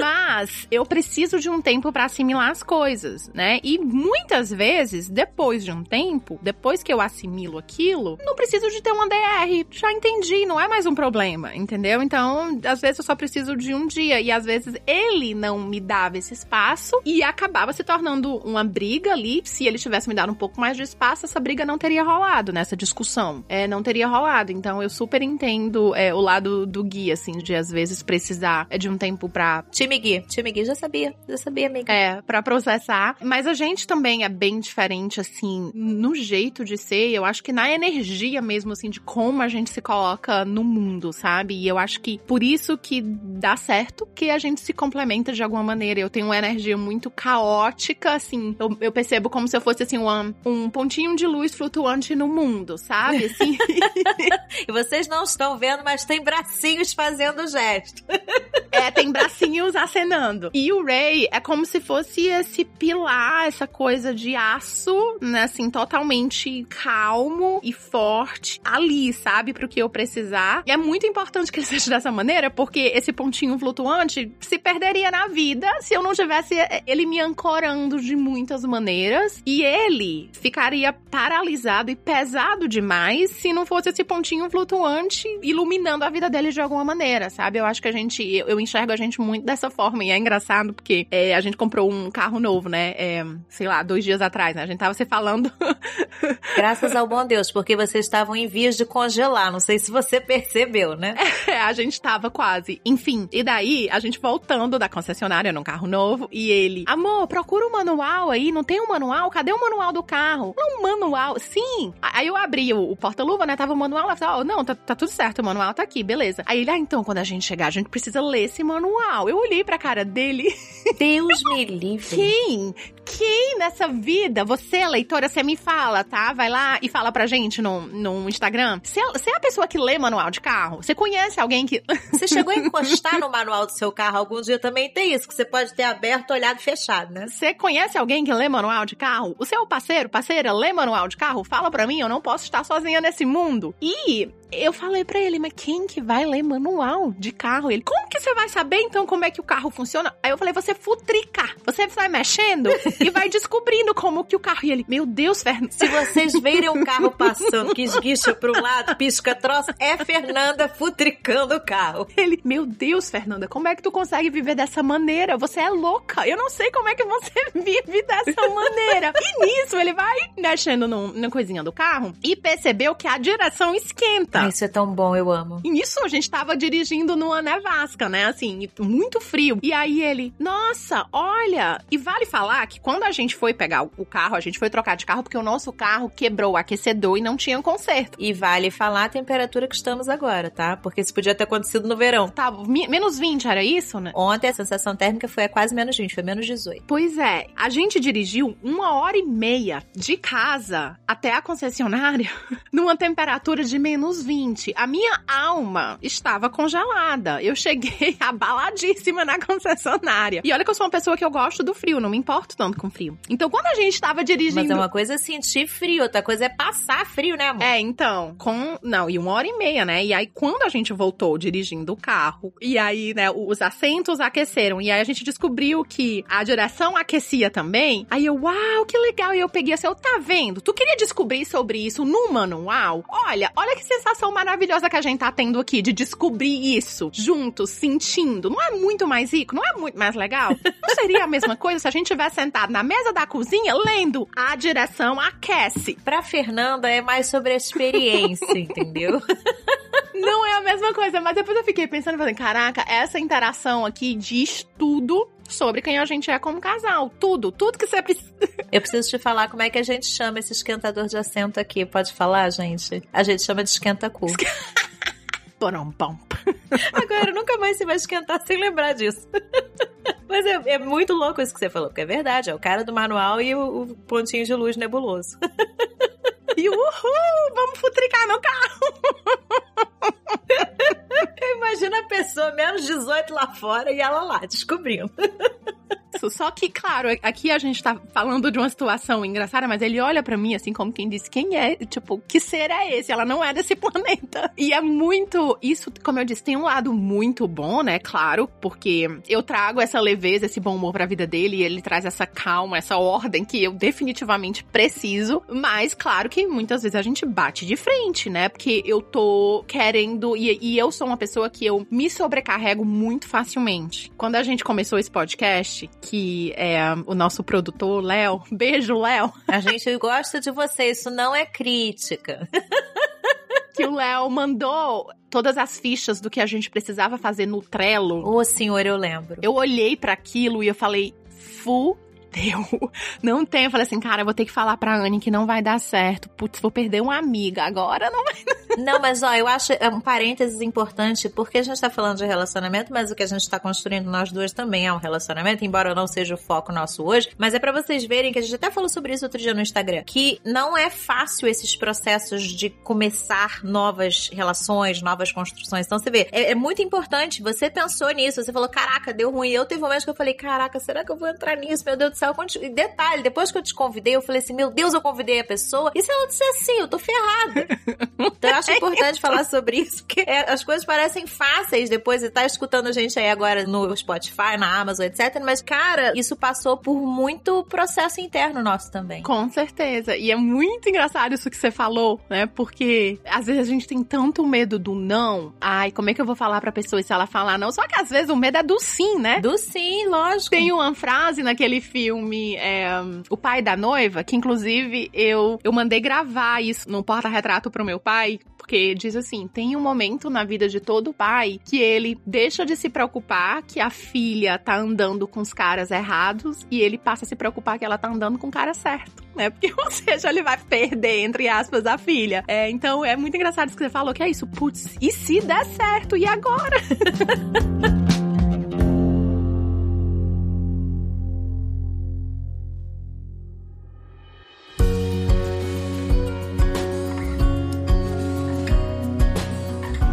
mas eu preciso de um tempo para assimilar as coisas, né? E muitas vezes, depois de um tempo, depois que eu assimilo aquilo, não preciso de ter uma DR. Já entendi, não é mais um problema, entendeu? Então, às vezes eu só preciso de um dia. E às vezes ele não me dava esse espaço e acabava se tornando uma briga ali. Se ele tivesse me dado um pouco mais de espaço, essa briga não teria rolado, nessa discussão. É, não teria rolado. Então eu super entendo é, o lado do Gui, assim, de às vezes precisar de um tempo pra. Time Gui. Time Gui já sabia. Já sabia, amiga. É, pra processar. Mas a gente também é bem diferente, assim, no jeito de ser. Eu acho que na energia mesmo, assim, de como a gente se coloca no mundo, sabe? E eu acho que por isso que dá certo que a gente se complementa de alguma maneira. Eu tenho uma energia muito caótica, assim. Eu, eu percebo como se eu fosse, assim, um, um pontinho de luz flutuante no mundo, sabe? Assim. (laughs) e vocês não estão vendo, mas tem bracinhos fazendo gesto. é, tem bracinhos acenando. E o Ray é como se fosse esse pilar, essa coisa de aço, né? Assim, totalmente calmo e forte ali, sabe? Pro que eu precisar. E é muito importante que ele seja dessa maneira, porque esse pontinho flutuante se perderia na vida se eu não tivesse eh, ele me ancorando de muitas maneiras. E ele ficaria paralisado e pesado demais se não fosse esse pontinho flutuante iluminando a vida dele de alguma maneira, sabe? Eu acho que a gente, eu, eu enxergo a gente muito dessa forma. E é engraçado porque é, a gente comprou um carro novo, né? É, sei lá, dois dias atrás, né? A gente tava se falando. (laughs) Graças ao bom Deus, porque vocês estavam em vias de congelar. Não sei se você percebeu, né? É, a gente tava quase. Enfim, e daí a gente voltando da concessionária num carro novo e ele, amor, procura o um manual aí, não tem um manual? Cadê o manual do carro? Não, um manual. Sim. Aí eu abri o, o porta-luva, né? Tava o manual lá, falei, oh, não, tá, tá, tudo certo, o manual tá aqui, beleza. Aí ele, ah, então quando a gente chegar, a gente precisa ler esse manual. Eu olhei pra cara dele. (laughs) Deus me livre. Quem? Quem nessa vida? Você, leitora, você me fala, tá? Vai lá e fala pra gente no, no Instagram. Você, você é a pessoa que lê manual de carro? Você conhece alguém que. (laughs) Você chegou a encostar no manual do seu carro algum dia também tem isso, que você pode ter aberto, olhado fechado, né? Você conhece alguém que lê manual de carro? O seu parceiro, parceira, lê manual de carro? Fala pra mim, eu não posso estar sozinha nesse mundo. E eu falei para ele, mas quem que vai ler manual de carro? Ele, como que você vai saber então como é que o carro funciona? Aí eu falei, você futrica. Você vai mexendo e vai descobrindo como que o carro. E ele, meu Deus, Fernanda. Se vocês verem o carro passando, que esguicha pro lado, pisca troço, é Fernanda futricando o carro. Ele, meu Deus, Fernanda, como é que tu consegue viver dessa maneira? Você é louca. Eu não sei como é que você (laughs) vive dessa maneira. E nisso, ele vai mexendo no, na coisinha do carro e percebeu que a direção esquenta. Ah, isso é tão bom, eu amo. E nisso a gente tava dirigindo numa nevasca, né? Assim, muito frio. E aí ele, nossa, olha. E vale falar que quando a gente foi pegar o carro, a gente foi trocar de carro porque o nosso carro quebrou o aquecedor e não tinha conserto. E vale falar a temperatura que estamos agora, tá? Porque isso podia ter acontecido no verão. Tá, menos 20, era isso, né? Ontem a sensação térmica foi a quase menos 20, foi menos 18. Pois é, a gente dirigiu uma hora e meia de casa até a concessionária (laughs) numa temperatura de menos 20. 20, a minha alma estava congelada. Eu cheguei (laughs) abaladíssima na concessionária. E olha que eu sou uma pessoa que eu gosto do frio, não me importo tanto com frio. Então, quando a gente tava dirigindo. Mas é uma coisa sentir frio, outra coisa é passar frio, né, amor? É, então, com. Não, e uma hora e meia, né? E aí, quando a gente voltou dirigindo o carro, e aí, né, os assentos aqueceram, e aí a gente descobriu que a direção aquecia também. Aí eu, uau, que legal. E eu peguei assim, eu, tá vendo? Tu queria descobrir sobre isso no manual? Olha, olha que sensação maravilhosa que a gente tá tendo aqui de descobrir isso juntos, sentindo. Não é muito mais rico? Não é muito mais legal? Não seria a mesma coisa se a gente tivesse sentado na mesa da cozinha lendo a direção aquece? Pra Fernanda é mais sobre a experiência, (laughs) entendeu? Não é a mesma coisa, mas depois eu fiquei pensando, falei, caraca, essa interação aqui diz tudo sobre quem a gente é como casal. Tudo, tudo que você precisa. Eu preciso te falar como é que a gente chama esse esquentador de assento aqui. Pode falar, gente? A gente chama de esquenta-cu. (laughs) Agora, nunca mais se vai esquentar sem lembrar disso. (laughs) Mas é, é, muito louco isso que você falou, porque é verdade. É o cara do manual e o, o pontinho de luz nebuloso. (laughs) E uhul, vamos futricar no carro. (laughs) Imagina a pessoa menos 18 lá fora e ela lá, descobrindo. Só que, claro, aqui a gente tá falando de uma situação engraçada, mas ele olha para mim assim como quem disse: quem é? Tipo, que ser é esse? Ela não é desse (laughs) planeta. E é muito. Isso, como eu disse, tem um lado muito bom, né? Claro, porque eu trago essa leveza, esse bom humor pra vida dele e ele traz essa calma, essa ordem que eu definitivamente preciso. Mas, claro que muitas vezes a gente bate de frente, né? Porque eu tô querendo. E, e eu sou uma pessoa que eu me sobrecarrego muito facilmente. Quando a gente começou esse podcast, que é o nosso produtor, Léo. Beijo, Léo. A gente gosta de você, isso não é crítica. (laughs) que o Léo mandou todas as fichas do que a gente precisava fazer no Trello. Ô, senhor, eu lembro. Eu olhei para aquilo e eu falei, fu deu. (laughs) Não tem. Eu falei assim, cara, eu vou ter que falar pra Anne que não vai dar certo. Putz, vou perder uma amiga. Agora não vai. Não, mas ó, eu acho é um parênteses importante, porque a gente tá falando de relacionamento, mas o que a gente tá construindo nós duas também é um relacionamento, embora não seja o foco nosso hoje. Mas é para vocês verem que a gente até falou sobre isso outro dia no Instagram, que não é fácil esses processos de começar novas relações, novas construções. Então você vê, é, é muito importante. Você pensou nisso, você falou, caraca, deu ruim. Eu teve momentos que eu falei, caraca, será que eu vou entrar nisso? Meu Deus do céu. Detalhe, depois que eu te convidei, eu falei assim, meu Deus, eu convidei a pessoa. E se ela disser assim, eu tô ferrada. (laughs) Eu acho importante falar sobre isso, porque é, as coisas parecem fáceis depois de estar tá escutando a gente aí agora no Spotify, na Amazon, etc. Mas, cara, isso passou por muito processo interno nosso também. Com certeza. E é muito engraçado isso que você falou, né? Porque às vezes a gente tem tanto medo do não. Ai, como é que eu vou falar pra pessoa e se ela falar não? Só que às vezes o medo é do sim, né? Do sim, lógico. Tem uma frase naquele filme, é, O Pai da Noiva, que inclusive eu, eu mandei gravar isso no porta-retrato pro meu pai, porque diz assim: tem um momento na vida de todo pai que ele deixa de se preocupar que a filha tá andando com os caras errados e ele passa a se preocupar que ela tá andando com o cara certo, né? Porque, (laughs) ou seja, ele vai perder, entre aspas, a filha. É, então é muito engraçado isso que você falou, que é isso, putz, e se der certo? E agora? (laughs)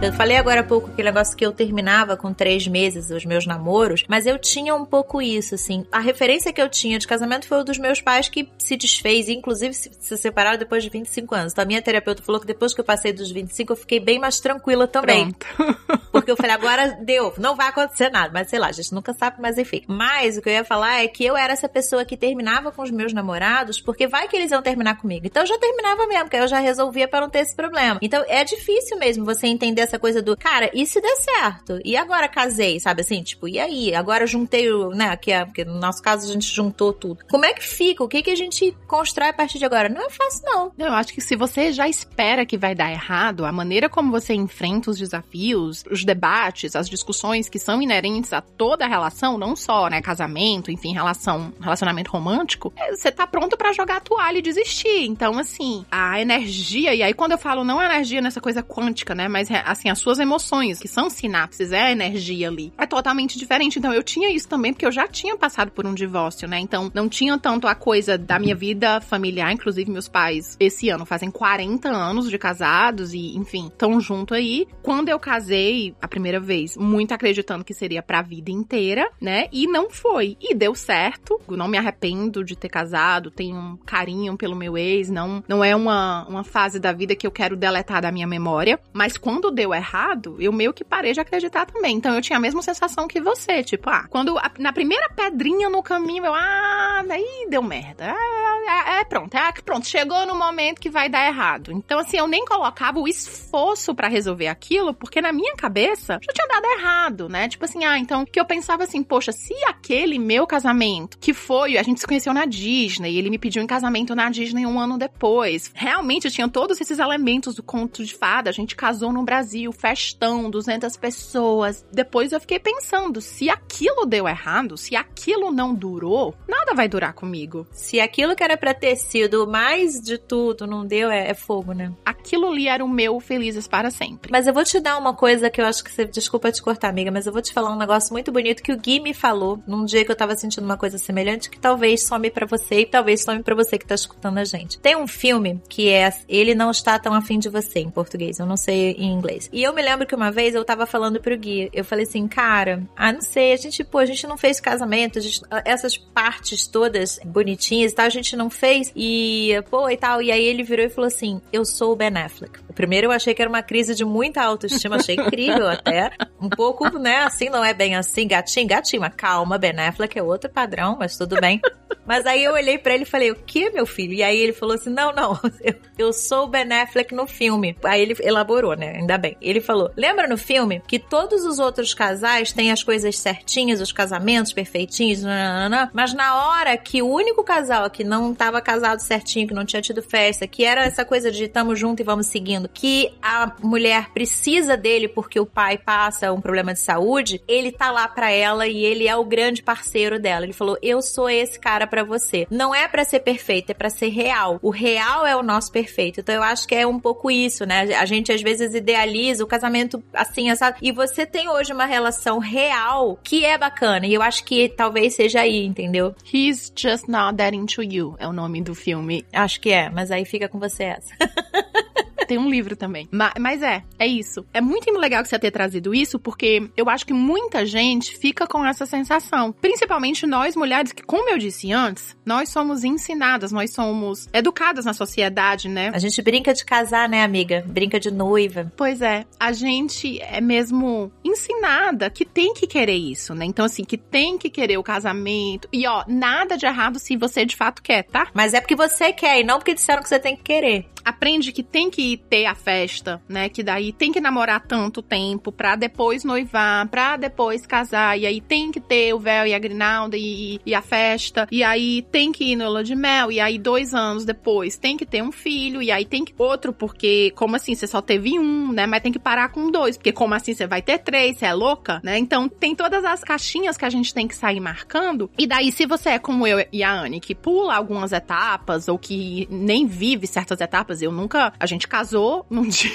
Eu falei agora há pouco aquele negócio que eu terminava com três meses os meus namoros, mas eu tinha um pouco isso, assim. A referência que eu tinha de casamento foi o dos meus pais que se desfez, inclusive se, se separaram depois de 25 anos. Então a minha terapeuta falou que depois que eu passei dos 25, eu fiquei bem mais tranquila também. Pronto. (laughs) Porque eu falei, agora deu, não vai acontecer nada. Mas sei lá, a gente nunca sabe, mas enfim. Mas o que eu ia falar é que eu era essa pessoa que terminava com os meus namorados, porque vai que eles iam terminar comigo. Então eu já terminava mesmo, porque eu já resolvia para não ter esse problema. Então é difícil mesmo você entender essa coisa do, cara, e se der certo? E agora casei, sabe assim? Tipo, e aí? Agora juntei o, né? Que é, porque no nosso caso a gente juntou tudo. Como é que fica? O que, que a gente constrói a partir de agora? Não é fácil, não. Eu acho que se você já espera que vai dar errado, a maneira como você enfrenta os desafios, os debates, as discussões que são inerentes a toda a relação, não só, né, casamento, enfim, relação, relacionamento romântico, é, você tá pronto para jogar a toalha e desistir. Então, assim, a energia, e aí quando eu falo não energia nessa coisa quântica, né, mas a Assim, as suas emoções, que são sinapses, é energia ali. É totalmente diferente. Então, eu tinha isso também, porque eu já tinha passado por um divórcio, né? Então, não tinha tanto a coisa da minha vida familiar. Inclusive, meus pais, esse ano, fazem 40 anos de casados e, enfim, estão junto aí. Quando eu casei a primeira vez, muito acreditando que seria pra vida inteira, né? E não foi. E deu certo. Eu não me arrependo de ter casado, tenho um carinho pelo meu ex, não, não é uma, uma fase da vida que eu quero deletar da minha memória. Mas quando deu errado, eu meio que parei de acreditar também. Então eu tinha a mesma sensação que você, tipo, ah, quando a, na primeira pedrinha no caminho, eu, ah, daí deu merda. É, é, é pronto, é pronto, chegou no momento que vai dar errado. Então, assim, eu nem colocava o esforço para resolver aquilo, porque na minha cabeça já tinha dado errado, né? Tipo assim, ah, então, que eu pensava assim, poxa, se aquele meu casamento, que foi, a gente se conheceu na Disney, ele me pediu em casamento na Disney um ano depois, realmente tinha todos esses elementos do conto de fada, a gente casou no Brasil, festão, 200 pessoas. Depois eu fiquei pensando, se aquilo deu errado, se aquilo não durou, nada vai durar comigo. Se aquilo que era pra ter sido mais de tudo não deu, é, é fogo, né? Aquilo ali era o meu felizes para sempre. Mas eu vou te dar uma coisa que eu acho que você. Desculpa te cortar, amiga, mas eu vou te falar um negócio muito bonito que o Gui me falou num dia que eu tava sentindo uma coisa semelhante que talvez some para você e talvez some para você que tá escutando a gente. Tem um filme que é Ele Não Está Tão Afim de Você, em português, eu não sei em inglês. E eu me lembro que uma vez eu tava falando pro Gui, eu falei assim, cara, ah, não sei, a gente, pô, a gente não fez casamento, gente, essas partes todas bonitinhas e tal, a gente não fez e, pô, e tal. E aí ele virou e falou assim: Eu sou o Ben Affleck. Primeiro eu achei que era uma crise de muita autoestima, achei incrível (laughs) até. Um pouco, né, assim, não é bem assim, gatinho, gatinho, mas calma, Ben Affleck é outro padrão, mas tudo bem. Mas aí eu olhei para ele e falei, o que, meu filho? E aí ele falou assim, não, não, (laughs) eu, eu sou o Ben Affleck no filme. Aí ele elaborou, né, ainda bem. Ele falou, lembra no filme que todos os outros casais têm as coisas certinhas, os casamentos perfeitinhos, nanana, mas na hora que o único casal que não tava casado certinho, que não tinha tido festa, que era essa coisa de tamo junto e vamos seguindo, que a mulher precisa dele porque o pai passa um problema de saúde, ele tá lá pra ela e ele é o grande parceiro dela. Ele falou: "Eu sou esse cara para você". Não é para ser perfeito, é para ser real. O real é o nosso perfeito. Então eu acho que é um pouco isso, né? A gente às vezes idealiza o casamento assim, essa e você tem hoje uma relação real que é bacana. E eu acho que talvez seja aí, entendeu? He's just not that into you é o nome do filme. Acho que é, mas aí fica com você essa. (laughs) tem um livro também. Mas, mas, é, é isso. É muito legal que você ter trazido isso, porque eu acho que muita gente fica com essa sensação. Principalmente nós mulheres, que, como eu disse antes, nós somos ensinadas, nós somos educadas na sociedade, né? A gente brinca de casar, né, amiga? Brinca de noiva. Pois é. A gente é mesmo ensinada que tem que querer isso, né? Então, assim, que tem que querer o casamento. E, ó, nada de errado se você de fato quer, tá? Mas é porque você quer e não porque disseram que você tem que querer aprende que tem que ter a festa, né? Que daí tem que namorar tanto tempo pra depois noivar, pra depois casar. E aí tem que ter o véu e a grinalda e, e a festa. E aí tem que ir no lua de mel. E aí dois anos depois tem que ter um filho. E aí tem que outro, porque como assim? Você só teve um, né? Mas tem que parar com dois. Porque como assim você vai ter três? Você é louca, né? Então tem todas as caixinhas que a gente tem que sair marcando. E daí, se você é como eu e a Anne, que pula algumas etapas ou que nem vive certas etapas, eu nunca. A gente casou num (laughs) dia,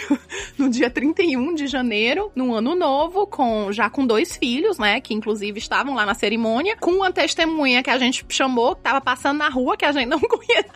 no dia 31 de janeiro, num ano novo, com já com dois filhos, né? Que inclusive estavam lá na cerimônia, com uma testemunha que a gente chamou, que tava passando na rua, que a gente não (laughs) conhece.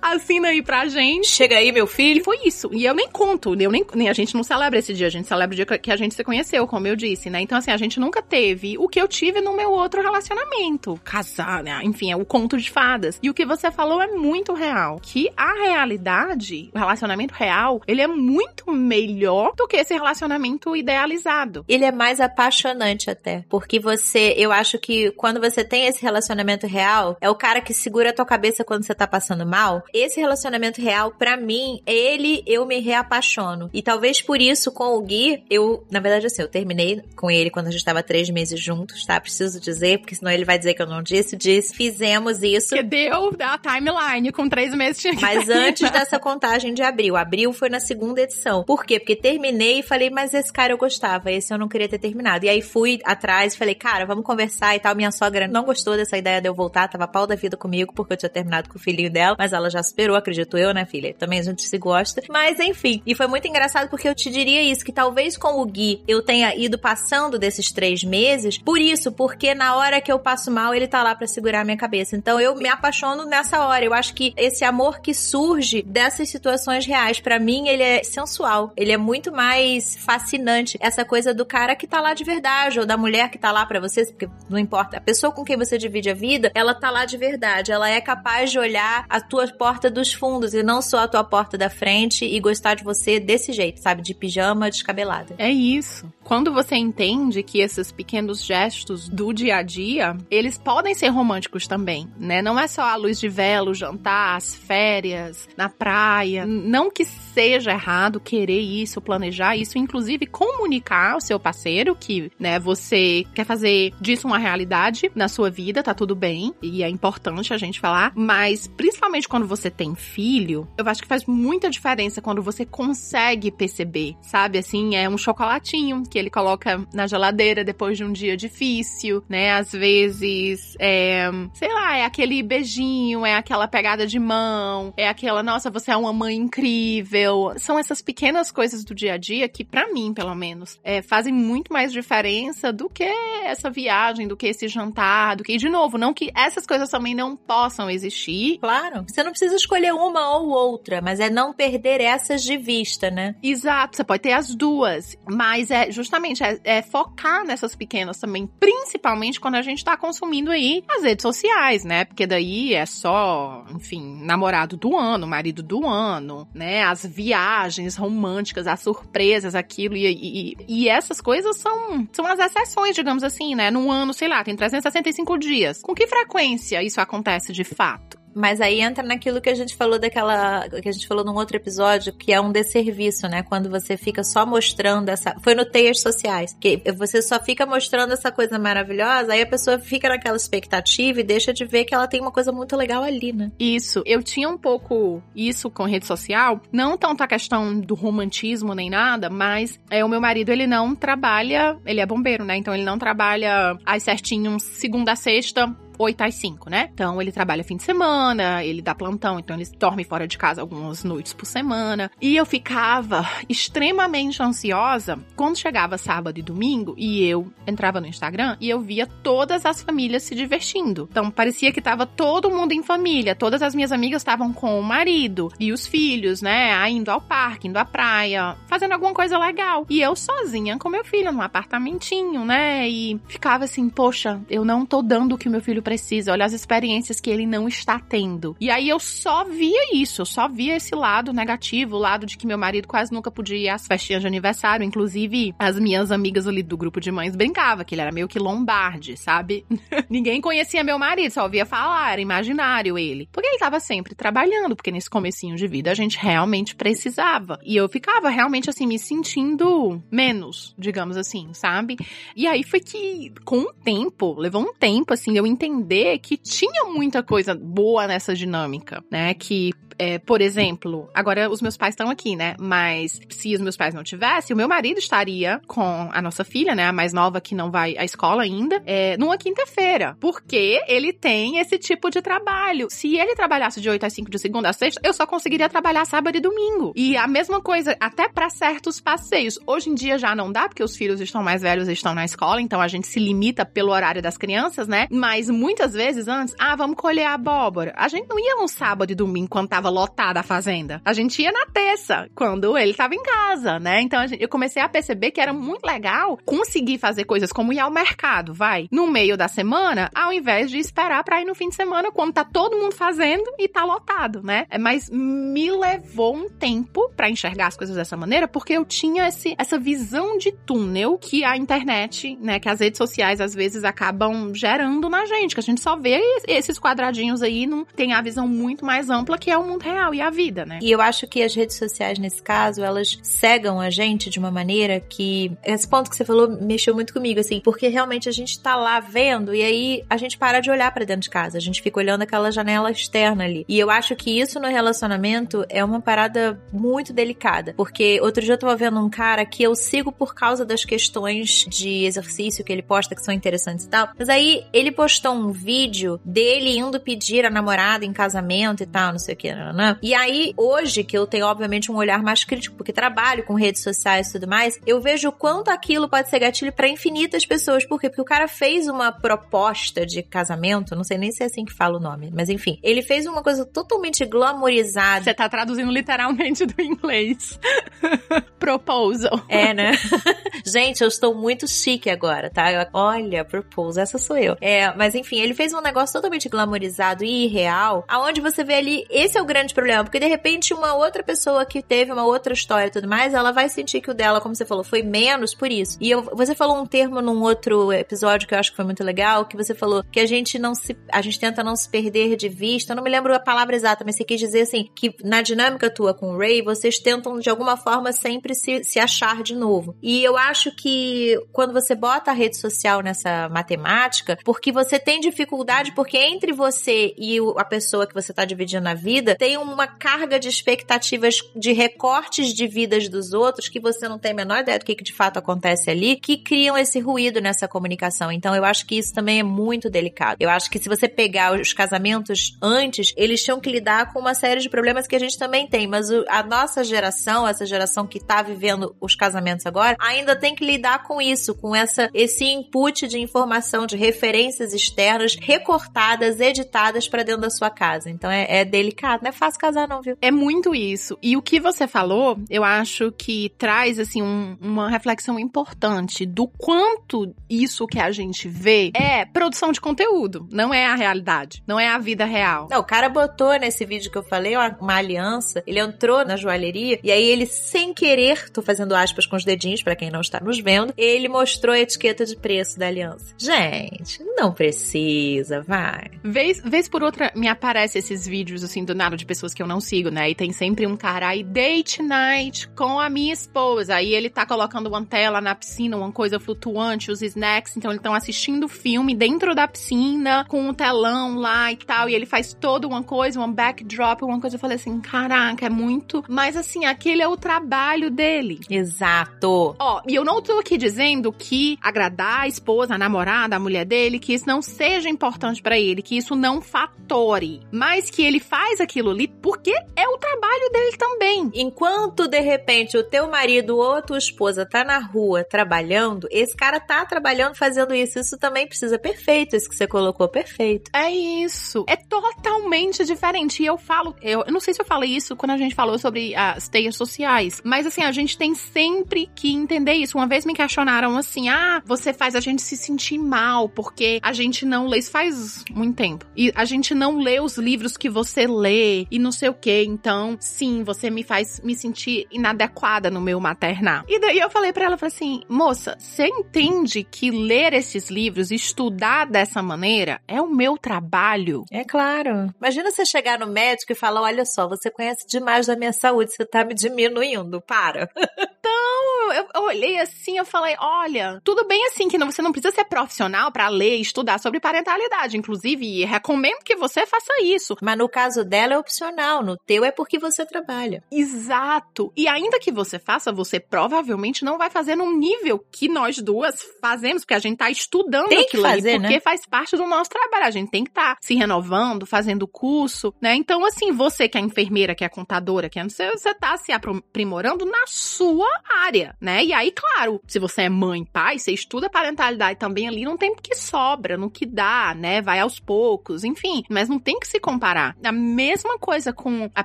Assina aí pra gente. Chega aí, meu filho. E foi isso. E eu nem conto, eu nem, nem a gente não celebra esse dia, a gente celebra o dia que a gente se conheceu, como eu disse, né? Então, assim, a gente nunca teve o que eu tive no meu outro relacionamento. Casar, né? Enfim, é o conto de fadas. E o que você falou é muito real que a realidade, o relacionamento real, ele é muito melhor do que esse relacionamento idealizado. Ele é mais apaixonante até, porque você, eu acho que quando você tem esse relacionamento real, é o cara que segura a tua cabeça quando você tá passando mal. Esse relacionamento real, para mim, ele eu me reapaixono. E talvez por isso com o Gui, eu, na verdade assim, eu terminei com ele quando a gente tava três meses juntos, tá? Preciso dizer, porque senão ele vai dizer que eu não disse, disse. Fizemos isso. Que deu da timeline com três meses mês (laughs) tinha que Mas antes dessa contagem de abril. Abril foi na segunda edição. Por quê? Porque terminei e falei, mas esse cara eu gostava, esse eu não queria ter terminado. E aí fui atrás e falei, cara, vamos conversar e tal. Minha sogra não gostou dessa ideia de eu voltar, tava pau da vida comigo, porque eu tinha terminado com o filhinho dela, mas ela já superou, acredito eu, né, filha? Também a gente se gosta. Mas enfim, e foi muito engraçado porque eu te diria isso, que talvez com o Gui eu tenha ido passando desses três meses, por isso, porque na hora que eu passo mal, ele tá lá pra segurar a minha cabeça. Então eu me apaixono nessa hora. Eu acho que esse amor que surge dessas situações reais, pra mim, ele é sensual. Ele é muito mais fascinante. Essa coisa do cara que tá lá de verdade, ou da mulher que tá lá pra você, porque não importa. A pessoa com quem você divide a vida, ela tá lá de verdade. Ela é capaz de olhar a tua porta dos fundos e não só a tua porta da frente e gostar de você desse jeito, sabe? De pijama descabelada. É isso. Quando você entende que esses pequenos gestos do dia a dia, eles podem ser românticos também, né? Não é só a luz de vela, o jantar, as férias, na praia. Não que seja errado querer isso, planejar isso, inclusive comunicar ao seu parceiro que, né, você quer fazer disso uma realidade na sua vida, tá tudo bem, e é importante a gente falar, mas principalmente quando você tem filho, eu acho que faz muita diferença quando você consegue perceber, sabe? Assim, é um chocolatinho que ele coloca na geladeira depois de um dia difícil, né? Às vezes, é, sei lá, é aquele beijinho, é aquela pegada de mão, é aquela, nossa, você é uma mãe incrível. São essas pequenas coisas do dia a dia que, pra mim, pelo menos, é, fazem muito mais diferença do que essa viagem, do que esse jantar, do que, de novo, não que essas coisas também não possam existir. Claro. Você não precisa escolher uma ou outra, mas é não perder essas de vista, né? Exato, você pode ter as duas, mas é justamente é, é focar nessas pequenas também, principalmente quando a gente tá consumindo aí as redes sociais, né? Porque daí é só, enfim, namorado do ano, marido do ano, né? As viagens românticas, as surpresas, aquilo e, e, e essas coisas são, são as exceções, digamos assim, né? Num ano, sei lá, tem 365 dias. Com que frequência isso acontece de fato? Mas aí entra naquilo que a gente falou daquela. que a gente falou num outro episódio, que é um desserviço, né? Quando você fica só mostrando essa. Foi no Teias Sociais. Que você só fica mostrando essa coisa maravilhosa, aí a pessoa fica naquela expectativa e deixa de ver que ela tem uma coisa muito legal ali, né? Isso. Eu tinha um pouco isso com rede social. Não tanto a questão do romantismo nem nada, mas é, o meu marido, ele não trabalha. Ele é bombeiro, né? Então ele não trabalha às certinho segunda a sexta 8 às 5, né? Então ele trabalha fim de semana, ele dá plantão, então ele dorme fora de casa algumas noites por semana. E eu ficava extremamente ansiosa quando chegava sábado e domingo e eu entrava no Instagram e eu via todas as famílias se divertindo. Então parecia que tava todo mundo em família, todas as minhas amigas estavam com o marido e os filhos, né? Indo ao parque, indo à praia, fazendo alguma coisa legal. E eu sozinha com meu filho num apartamentinho, né? E ficava assim, poxa, eu não tô dando o que meu filho precisa, olha as experiências que ele não está tendo. E aí eu só via isso, eu só via esse lado negativo, o lado de que meu marido quase nunca podia ir às festinhas de aniversário. Inclusive, as minhas amigas ali do grupo de mães brincavam que ele era meio que lombarde, sabe? (laughs) Ninguém conhecia meu marido, só ouvia falar, era imaginário ele. Porque ele tava sempre trabalhando, porque nesse comecinho de vida a gente realmente precisava. E eu ficava realmente assim, me sentindo menos, digamos assim, sabe? E aí foi que, com o tempo, levou um tempo, assim, eu entender que tinha muita coisa boa nessa dinâmica, né? Que é, por exemplo, agora os meus pais estão aqui, né? Mas se os meus pais não tivessem, o meu marido estaria com a nossa filha, né? A mais nova que não vai à escola ainda, é, numa quinta-feira. Porque ele tem esse tipo de trabalho. Se ele trabalhasse de 8 às 5 de segunda a sexta, eu só conseguiria trabalhar sábado e domingo. E a mesma coisa, até para certos passeios. Hoje em dia já não dá, porque os filhos estão mais velhos e estão na escola, então a gente se limita pelo horário das crianças, né? Mas muitas vezes antes, ah, vamos colher a abóbora. A gente não ia no sábado e domingo quando tava lotada a fazenda. A gente ia na terça, quando ele tava em casa, né? Então gente, eu comecei a perceber que era muito legal conseguir fazer coisas como ir ao mercado, vai, no meio da semana, ao invés de esperar pra ir no fim de semana, quando tá todo mundo fazendo e tá lotado, né? Mas me levou um tempo pra enxergar as coisas dessa maneira, porque eu tinha esse, essa visão de túnel que a internet, né, que as redes sociais às vezes acabam gerando na gente política, a gente só vê esses quadradinhos aí, não tem a visão muito mais ampla que é o mundo real e a vida, né? E eu acho que as redes sociais, nesse caso, elas cegam a gente de uma maneira que. Esse ponto que você falou mexeu muito comigo, assim, porque realmente a gente tá lá vendo e aí a gente para de olhar para dentro de casa, a gente fica olhando aquela janela externa ali. E eu acho que isso no relacionamento é uma parada muito delicada, porque outro dia eu tava vendo um cara que eu sigo por causa das questões de exercício que ele posta que são interessantes e tal, mas aí ele postou um vídeo dele indo pedir a namorada em casamento e tal, não sei o que, não. E aí, hoje, que eu tenho, obviamente, um olhar mais crítico, porque trabalho com redes sociais e tudo mais, eu vejo o quanto aquilo pode ser gatilho para infinitas pessoas. Por quê? Porque o cara fez uma proposta de casamento, não sei nem se é assim que fala o nome, mas enfim, ele fez uma coisa totalmente glamourizada. Você tá traduzindo literalmente do inglês. (laughs) Proposal. É, né? (laughs) Gente, eu estou muito chique agora, tá? Eu, olha, proposal, essa sou eu. É, mas enfim, ele fez um negócio totalmente glamourizado e irreal, aonde você vê ali, esse é o grande problema, porque de repente uma outra pessoa que teve uma outra história e tudo mais, ela vai sentir que o dela, como você falou, foi menos por isso. E eu, você falou um termo num outro episódio que eu acho que foi muito legal, que você falou que a gente não se, a gente tenta não se perder de vista, eu não me lembro a palavra exata, mas você quis dizer assim, que na dinâmica tua com o Ray, vocês tentam de alguma forma sempre se, se achar de novo. E eu acho que quando você bota a rede social nessa matemática, porque você tem dificuldade, porque entre você e a pessoa que você está dividindo a vida, tem uma carga de expectativas de recortes de vidas dos outros que você não tem a menor ideia do que, que de fato acontece ali, que criam esse ruído nessa comunicação. Então eu acho que isso também é muito delicado. Eu acho que se você pegar os casamentos antes, eles tinham que lidar com uma série de problemas que a gente também tem, mas a nossa geração, essa geração que está vivendo os casamentos agora, ainda tem que lidar com isso, com essa esse input de informação, de referências externas recortadas, editadas para dentro da sua casa. Então é, é delicado, não é fácil casar não, viu? É muito isso. E o que você falou, eu acho que traz assim um, uma reflexão importante do quanto isso que a gente vê é produção de conteúdo, não é a realidade, não é a vida real. Não, o cara botou nesse vídeo que eu falei uma, uma aliança, ele entrou na joalheria e aí ele sem querer, tô fazendo aspas com os dedinhos para quem não está nos vendo, ele mostrou a etiqueta de preço da aliança. Gente, não precisa, vai. Vez, vez por outra me aparece esses vídeos assim do nada de pessoas que eu não sigo, né? E tem sempre um cara aí date night com a minha esposa. Aí ele tá colocando uma tela na piscina, uma coisa flutuante, os snacks, então eles estão assistindo o filme dentro da piscina com um telão lá e tal, e ele faz toda uma coisa, um backdrop, uma coisa eu falei assim, caraca, é muito, mas assim, aquele é o trabalho dele. Exato. Ó, e eu não tô aqui dizendo que agradar a esposa, a namorada, a mulher dele, que isso não seja importante para ele, que isso não fatore, mas que ele faz aquilo ali porque é o trabalho dele também. Enquanto de repente o teu marido ou a tua esposa tá na rua trabalhando, esse cara tá trabalhando fazendo isso. Isso também precisa perfeito, isso que você colocou perfeito. É isso. É totalmente diferente. E eu falo, eu, eu não sei se eu falei isso quando a gente falou sobre as teias sociais, mas assim, a gente tem sempre que entender isso. Uma vez me questionaram assim: ah, você faz a gente se sentir mal porque a gente não lê. Isso faz muito tempo. E a gente não lê os livros que você lê e não sei o que. Então, sim, você me faz me sentir inadequada no meu maternar. E daí eu falei para ela, falei assim, moça, você entende que ler esses livros, estudar dessa maneira, é o meu trabalho? É claro. Imagina você chegar no médico e falar, olha só, você conhece demais da minha saúde, você tá me diminuindo, para. (laughs) Então, eu, eu olhei assim, eu falei, olha, tudo bem assim que não, você não precisa ser profissional para ler e estudar sobre parentalidade. Inclusive, recomendo que você faça isso. Mas no caso dela é opcional, no teu é porque você trabalha. Exato. E ainda que você faça, você provavelmente não vai fazer num nível que nós duas fazemos, porque a gente tá estudando tem aquilo fazer, ali, porque né? faz parte do nosso trabalho. A gente tem que estar tá se renovando, fazendo curso, né? Então, assim, você que é enfermeira, que é contadora, que é não sei, você tá se aprimorando na sua área, né? E aí, claro, se você é mãe, pai, você estuda parentalidade também ali, não tem que sobra, no que dá, né? Vai aos poucos, enfim, mas não tem que se comparar. A mesma coisa com a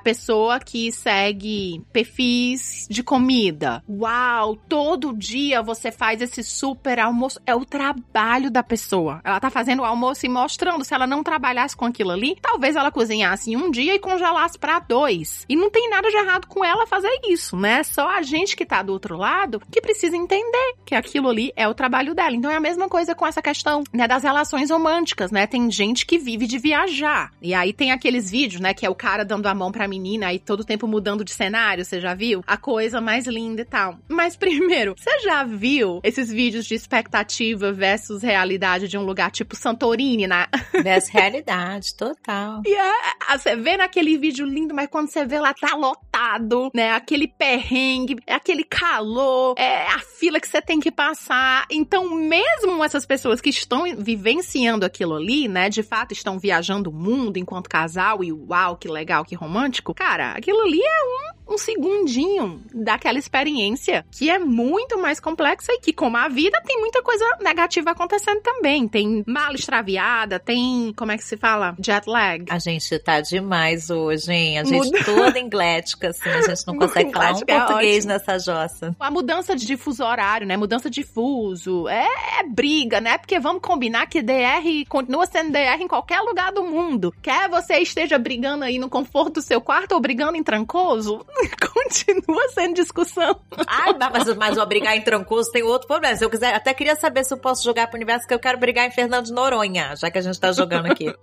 pessoa que segue perfis de comida. Uau, todo dia você faz esse super almoço. É o trabalho da pessoa. Ela tá fazendo o almoço e mostrando. Se ela não trabalhasse com aquilo ali, talvez ela cozinhasse em um dia e congelasse para dois. E não tem nada de errado com ela fazer isso, né? Só a gente que tá do outro lado lado, que precisa entender que aquilo ali é o trabalho dela. Então é a mesma coisa com essa questão, né, das relações românticas, né? Tem gente que vive de viajar. E aí tem aqueles vídeos, né, que é o cara dando a mão pra menina e todo tempo mudando de cenário, você já viu? A coisa mais linda e tal. Mas (laughs) primeiro, você já viu esses vídeos de expectativa versus realidade de um lugar tipo Santorini, né? (laughs) Versus realidade, total. E é, você vê naquele vídeo lindo, mas quando você vê lá tá lotado, né? Aquele perrengue, é aquele calor, é a fila que você tem que passar. Então, mesmo essas pessoas que estão vivenciando aquilo ali, né? De fato, estão viajando o mundo enquanto casal e uau, que legal, que romântico. Cara, aquilo ali é um, um segundinho daquela experiência que é muito mais complexa e que, como a vida, tem muita coisa negativa acontecendo também. Tem mala extraviada, tem, como é que se fala? Jet lag. A gente tá demais hoje, hein? A gente Muda. toda englética, assim, a gente não (laughs) consegue falar um é português ótimo. nessa jossa. A mudança de fuso horário, né? Mudança de fuso, é, é briga, né? Porque vamos combinar que DR continua sendo DR em qualquer lugar do mundo. Quer você esteja brigando aí no conforto do seu quarto ou brigando em Trancoso, (laughs) continua sendo discussão. Ai, mas, mas o brigar em Trancoso tem outro problema. Se eu quiser, até queria saber se eu posso jogar pro universo que eu quero brigar em Fernando de Noronha, já que a gente tá jogando aqui.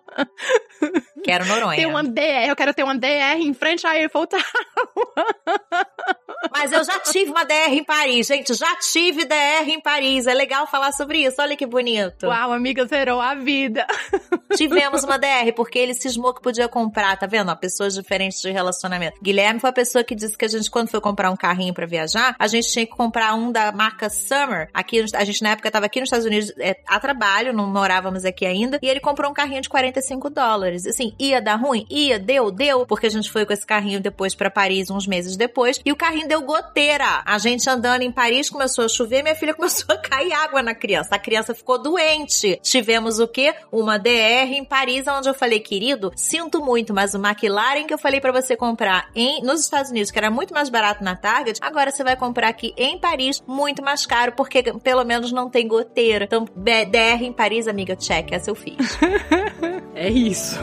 (laughs) quero Noronha. Tem uma DR, eu quero ter uma DR em frente à Eiffel Tower. (laughs) Mas eu já tive uma DR em Paris, gente. Já tive DR em Paris. É legal falar sobre isso. Olha que bonito. Uau, amiga, zerou a vida. Tivemos (laughs) uma DR, porque ele cismou que podia comprar, tá vendo? Ó, pessoas diferentes de relacionamento. Guilherme foi a pessoa que disse que a gente, quando foi comprar um carrinho para viajar, a gente tinha que comprar um da marca Summer. Aqui, a gente na época tava aqui nos Estados Unidos é, a trabalho, não morávamos aqui ainda. E ele comprou um carrinho de 45 dólares. Assim, ia dar ruim? Ia, deu, deu. Porque a gente foi com esse carrinho depois para Paris, uns meses depois. E o carrinho deu goteira. A gente andando em Paris, começou a chover, minha filha (laughs) começou a cair água na criança. A criança ficou doente. Tivemos o quê? Uma DR em Paris, onde eu falei, querido, sinto muito, mas o McLaren que eu falei para você comprar em, nos Estados Unidos, que era muito mais barato na Target, agora você vai comprar aqui em Paris, muito mais caro, porque pelo menos não tem goteira. Então, DR em Paris, amiga, check, é seu filho. (laughs) é isso.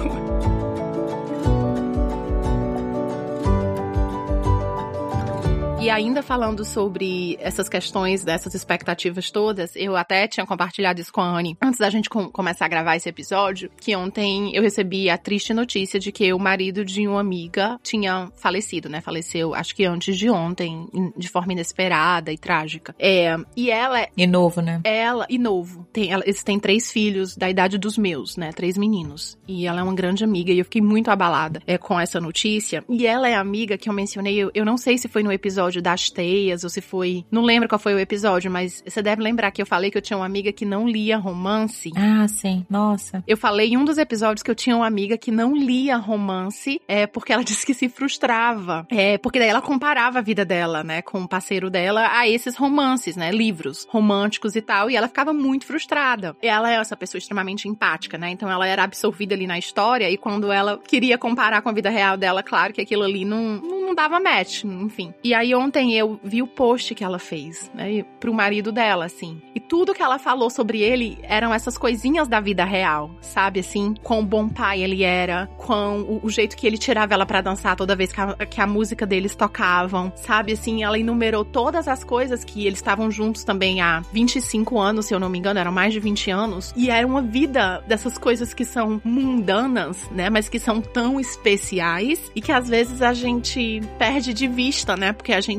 E ainda falando sobre essas questões, dessas expectativas todas, eu até tinha compartilhado isso com a Anne antes da gente com começar a gravar esse episódio, que ontem eu recebi a triste notícia de que o marido de uma amiga tinha falecido, né? Faleceu, acho que antes de ontem, de forma inesperada e trágica. É, e ela é. E novo, né? Ela, e novo. Tem, ela, eles têm três filhos da idade dos meus, né? Três meninos. E ela é uma grande amiga e eu fiquei muito abalada é, com essa notícia. E ela é a amiga que eu mencionei, eu, eu não sei se foi no episódio episódio das teias, ou se foi. Não lembro qual foi o episódio, mas você deve lembrar que eu falei que eu tinha uma amiga que não lia romance. Ah, sim. Nossa. Eu falei em um dos episódios que eu tinha uma amiga que não lia romance, é porque ela (laughs) disse que se frustrava. É, porque daí ela comparava a vida dela, né, com o parceiro dela a esses romances, né, livros românticos e tal, e ela ficava muito frustrada. Ela é essa pessoa extremamente empática, né? Então ela era absorvida ali na história e quando ela queria comparar com a vida real dela, claro que aquilo ali não, não dava match, enfim. E aí ontem eu vi o post que ela fez, né, pro marido dela, assim. E tudo que ela falou sobre ele eram essas coisinhas da vida real, sabe, assim? Quão bom pai ele era, quão o, o jeito que ele tirava ela para dançar toda vez que a, que a música deles tocavam, sabe, assim? Ela enumerou todas as coisas que eles estavam juntos também há 25 anos, se eu não me engano, eram mais de 20 anos. E era uma vida dessas coisas que são mundanas, né, mas que são tão especiais e que às vezes a gente perde de vista, né? Porque a gente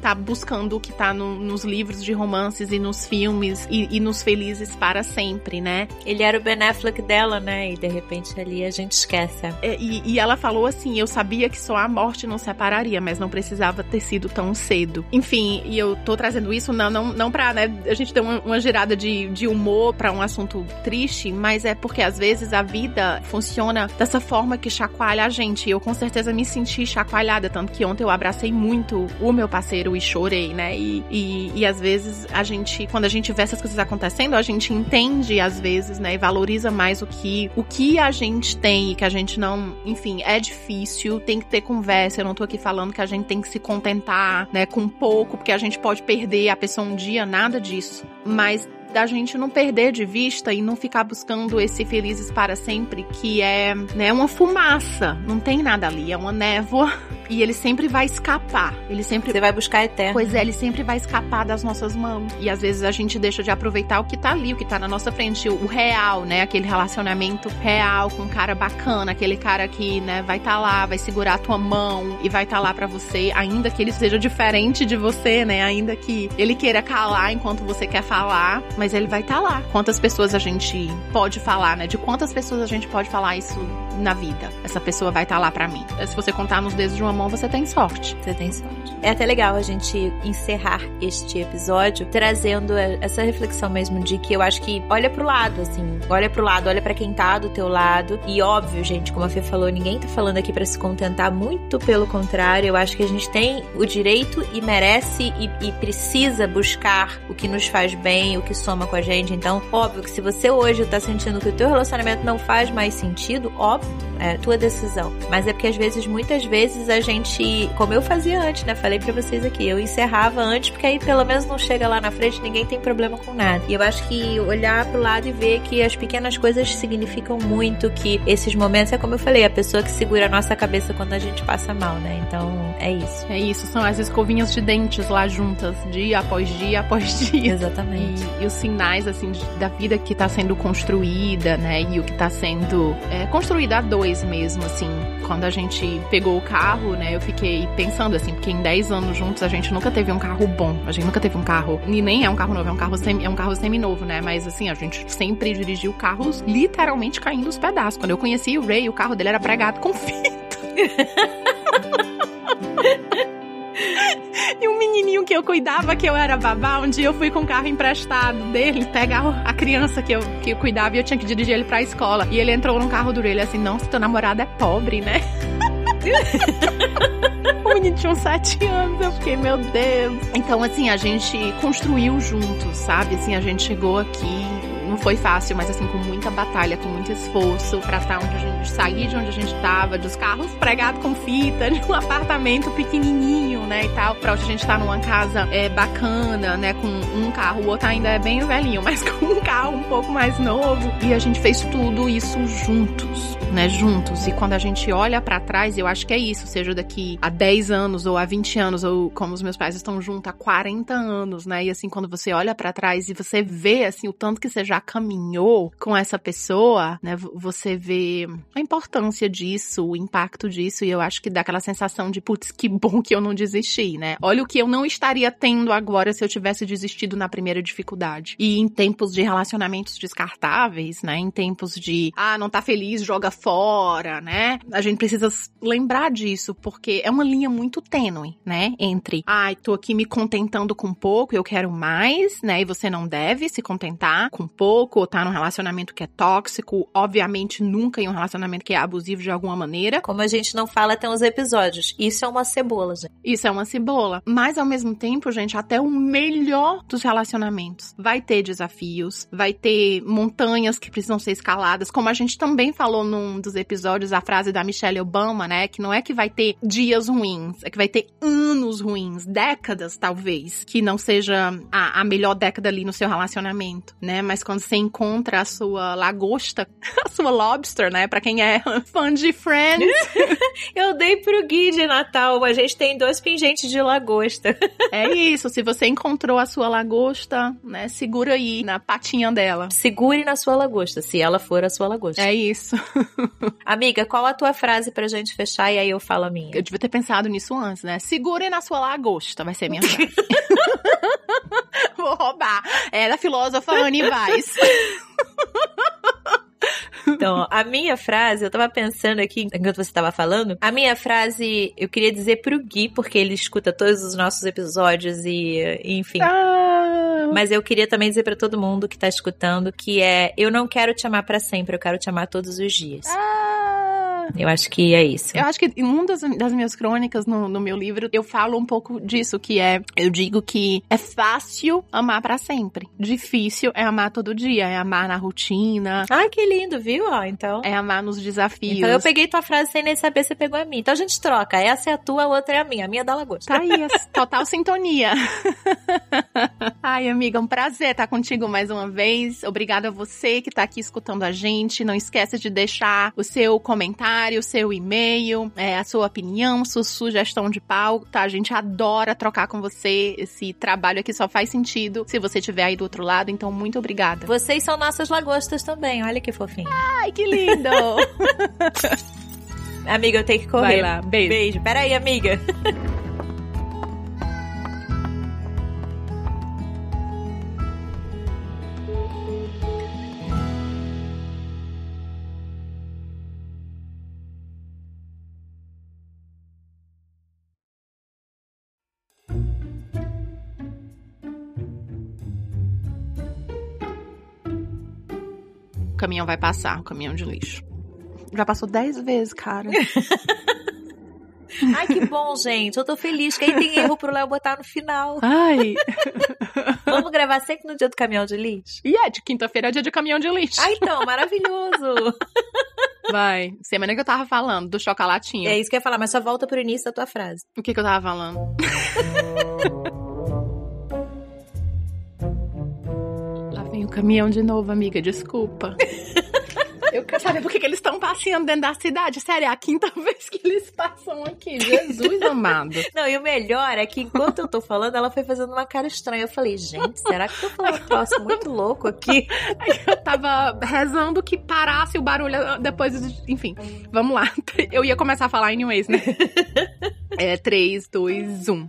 tá buscando o que tá no, nos livros de romances e nos filmes e, e, nos felizes para sempre, né? Ele era o Ben Affleck dela, né? E de repente ali a gente esquece. É, e, e ela falou assim: eu sabia que só a morte nos separaria, mas não precisava ter sido tão cedo. Enfim, e eu tô trazendo isso não, não, não pra né, a gente ter uma, uma girada de, de humor para um assunto triste, mas é porque às vezes a vida funciona dessa forma que chacoalha a gente. E eu com certeza me senti chacoalhada, tanto que ontem eu abracei muito o meu parceiro e chorei, né? E, e, e, às vezes a gente, quando a gente vê essas coisas acontecendo, a gente entende às vezes, né? E valoriza mais o que, o que a gente tem e que a gente não, enfim, é difícil, tem que ter conversa. Eu não tô aqui falando que a gente tem que se contentar, né, com pouco, porque a gente pode perder a pessoa um dia, nada disso. Mas da gente não perder de vista e não ficar buscando esse felizes para sempre, que é, né, uma fumaça, não tem nada ali, é uma névoa e ele sempre vai escapar. Ele sempre. Você vai buscar eterno. Pois é, ele sempre vai escapar das nossas mãos. E às vezes a gente deixa de aproveitar o que tá ali, o que tá na nossa frente, o real, né? Aquele relacionamento real com um cara bacana, aquele cara que, né, vai estar tá lá, vai segurar a tua mão e vai estar tá lá para você, ainda que ele seja diferente de você, né? Ainda que ele queira calar enquanto você quer falar, mas ele vai estar tá lá. Quantas pessoas a gente pode falar, né? De quantas pessoas a gente pode falar isso na vida? Essa pessoa vai estar tá lá para mim. Se você contar nos dedos de uma mão, você tem sorte. Você tem sorte. É até legal a gente encerrar este episódio trazendo essa reflexão mesmo de que eu acho que olha pro lado, assim, olha pro lado, olha para quem tá do teu lado. E óbvio, gente, como a Fê falou, ninguém tá falando aqui para se contentar, muito pelo contrário, eu acho que a gente tem o direito e merece e, e precisa buscar o que nos faz bem, o que soma com a gente. Então, óbvio que se você hoje tá sentindo que o teu relacionamento não faz mais sentido, óbvio, é tua decisão. Mas é porque às vezes, muitas vezes, a gente, como eu fazia antes, né? Falei para vocês aqui, eu encerrava antes, porque aí pelo menos não chega lá na frente, ninguém tem problema com nada. E eu acho que olhar pro lado e ver que as pequenas coisas significam muito, que esses momentos é como eu falei, a pessoa que segura a nossa cabeça quando a gente passa mal, né? Então é isso. É isso, são as escovinhas de dentes lá juntas, dia após dia após dia. Exatamente. E, e os sinais, assim, da vida que tá sendo construída, né? E o que tá sendo é, construída a dois mesmo, assim. Quando a gente pegou o carro, né? Eu fiquei pensando, assim, porque em 10 anos juntos a gente nunca teve um carro bom. A gente nunca teve um carro. E nem é um carro novo, é um carro semi, é um carro semi-novo, né? Mas assim, a gente sempre dirigiu carros literalmente caindo os pedaços. Quando eu conheci o Ray, o carro dele era pregado com fita. (laughs) E um menininho que eu cuidava, que eu era babá, um dia eu fui com o carro emprestado dele pegar a criança que eu, que eu cuidava e eu tinha que dirigir ele pra escola. E ele entrou no carro do ele assim, se teu namorado é pobre, né? (laughs) o menino tinha uns sete anos, eu fiquei, meu Deus. Então, assim, a gente construiu juntos, sabe? Assim, a gente chegou aqui não foi fácil, mas assim, com muita batalha, com muito esforço pra estar onde a gente sair de onde a gente tava, dos carros pregados com fita, (laughs) de um apartamento pequenininho, né, e tal, pra hoje a gente tá numa casa é, bacana, né, com um carro, o outro ainda é bem velhinho, (laughs) mas com um carro um pouco mais novo. E a gente fez tudo isso juntos, né, juntos. E quando a gente olha para trás, eu acho que é isso, seja daqui a 10 anos ou a 20 anos, ou como os meus pais estão juntos há 40 anos, né, e assim, quando você olha para trás e você vê, assim, o tanto que você já caminhou com essa pessoa, né? Você vê a importância disso, o impacto disso, e eu acho que dá aquela sensação de, putz, que bom que eu não desisti, né? Olha o que eu não estaria tendo agora se eu tivesse desistido na primeira dificuldade. E em tempos de relacionamentos descartáveis, né? Em tempos de, ah, não tá feliz, joga fora, né? A gente precisa lembrar disso, porque é uma linha muito tênue, né? Entre, ai, ah, tô aqui me contentando com pouco, eu quero mais, né? E você não deve se contentar com pouco pouco, ou tá num relacionamento que é tóxico, obviamente nunca em um relacionamento que é abusivo de alguma maneira. Como a gente não fala, tem uns episódios. Isso é uma cebola, gente. Isso é uma cebola. Mas ao mesmo tempo, gente, até o melhor dos relacionamentos vai ter desafios, vai ter montanhas que precisam ser escaladas, como a gente também falou num dos episódios, a frase da Michelle Obama, né? Que não é que vai ter dias ruins, é que vai ter anos ruins, décadas talvez, que não seja a, a melhor década ali no seu relacionamento, né? Mas quando você encontra a sua lagosta, (laughs) a sua lobster, né? Pra quem é (laughs) fã de Friends. (laughs) Eu dei pro Gui de Natal, a gente tem dois pingentes de lagosta. é isso, se você encontrou a sua lagosta, né? Segura aí na patinha dela. Segure na sua lagosta, se ela for a sua lagosta. É isso. Amiga, qual a tua frase pra gente fechar e aí eu falo a minha? Eu devia ter pensado nisso antes, né? Segure na sua lagosta, vai ser minha frase. Vou roubar. É da filósofa Anne Weiss. (laughs) Então, a minha frase, eu tava pensando aqui, enquanto você tava falando, a minha frase eu queria dizer pro Gui, porque ele escuta todos os nossos episódios e, enfim. Ah. Mas eu queria também dizer para todo mundo que tá escutando que é: eu não quero te amar para sempre, eu quero te amar todos os dias. Ah. Eu acho que é isso. Eu acho que em uma das, das minhas crônicas no, no, meu livro, eu falo um pouco disso, que é, eu digo que é fácil amar para sempre. Difícil é amar todo dia, é amar na rotina. Ai, que lindo, viu? Ó, então. É amar nos desafios. Então eu peguei tua frase sem nem saber se pegou a minha. Então a gente troca. Essa é a tua, a outra é a minha. A minha é da Lagosta. Tá aí, (laughs) total sintonia. (laughs) Ai, amiga, um prazer estar contigo mais uma vez. Obrigada a você que tá aqui escutando a gente. Não esqueça de deixar o seu comentário comentário, seu e-mail, é, a sua opinião, sua sugestão de pauta. A gente adora trocar com você. Esse trabalho aqui só faz sentido se você estiver aí do outro lado. Então, muito obrigada. Vocês são nossas lagostas também. Olha que fofinho. Ai, que lindo! (laughs) amiga, eu tenho que correr. Vai lá, beijo. Beijo. Pera aí, amiga. (laughs) caminhão vai passar, o caminhão de lixo. Já passou dez vezes, cara. (laughs) Ai, que bom, gente. Eu tô feliz que aí tem erro pro Léo botar no final. Ai. (laughs) Vamos gravar sempre no dia do caminhão de lixo? E é, de quinta-feira é dia de caminhão de lixo. Ah, então, maravilhoso. (laughs) Vai. Semana que eu tava falando, do chocolatinho. É isso que eu ia falar, mas só volta pro início da tua frase. O que que eu tava falando? Vem o caminhão de novo, amiga, desculpa. (laughs) Eu quero saber por que, que eles estão passeando dentro da cidade. Sério, é a quinta (laughs) vez que eles passam aqui. Jesus amado. Não, e o melhor é que enquanto eu tô falando, ela foi fazendo uma cara estranha. Eu falei, gente, será que eu tô falando um troço muito louco aqui? (laughs) Aí eu tava rezando que parasse o barulho depois. Enfim, vamos lá. Eu ia começar a falar anyways, né? É 3, 2, 1.